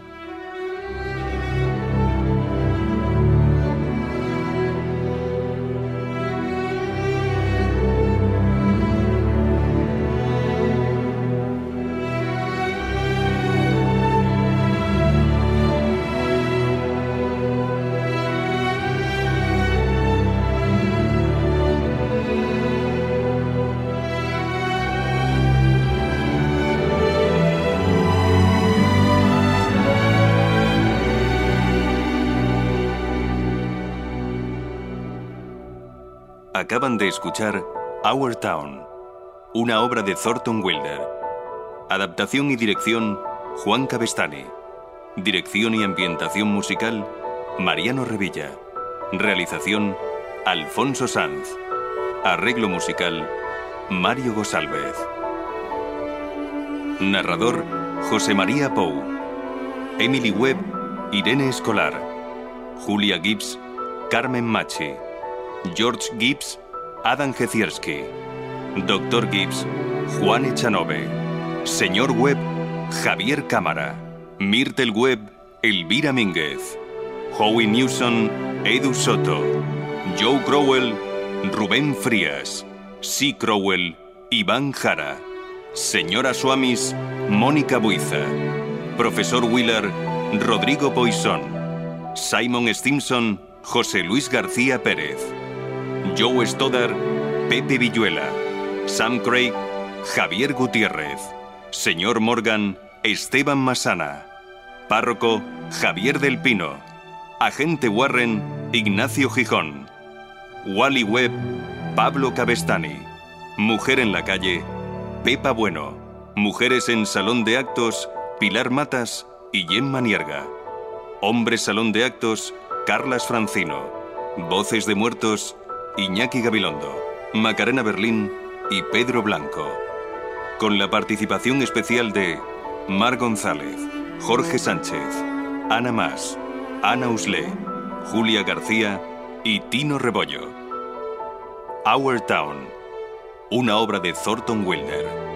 Z: Acaban de escuchar Our Town, una obra de Thornton Wilder. Adaptación y dirección Juan Cabestani. Dirección y ambientación musical, Mariano Revilla. Realización, Alfonso Sanz. Arreglo musical, Mario Gosalvez. Narrador, José María Pou. Emily Webb, Irene Escolar. Julia Gibbs, Carmen Machi. George Gibbs, Adam Gecierski. Doctor Gibbs, Juan Echanove. Señor Webb, Javier Cámara. Myrtle Webb, Elvira Mínguez. Howie Newson, Edu Soto. Joe Crowell, Rubén Frías. C. Crowell, Iván Jara. Señora Suamis, Mónica Buiza. Profesor Wheeler, Rodrigo Poisson. Simon Stimson, José Luis García Pérez. Joe Stoddard, Pepe Villuela. Sam Craig, Javier Gutiérrez. Señor Morgan, Esteban Masana. Párroco, Javier del Pino. Agente Warren, Ignacio Gijón. Wally Webb, Pablo Cabestani. Mujer en la calle, Pepa Bueno. Mujeres en Salón de Actos, Pilar Matas y Gemma Nierga. Hombres Salón de Actos, Carlas Francino. Voces de Muertos, Iñaki Gabilondo. Macarena Berlín y Pedro Blanco. Con la participación especial de Mar González, Jorge Sánchez, Ana Mas, Ana Uslé, Julia García y Tino Rebollo. Our Town, una obra de Thornton Wilder.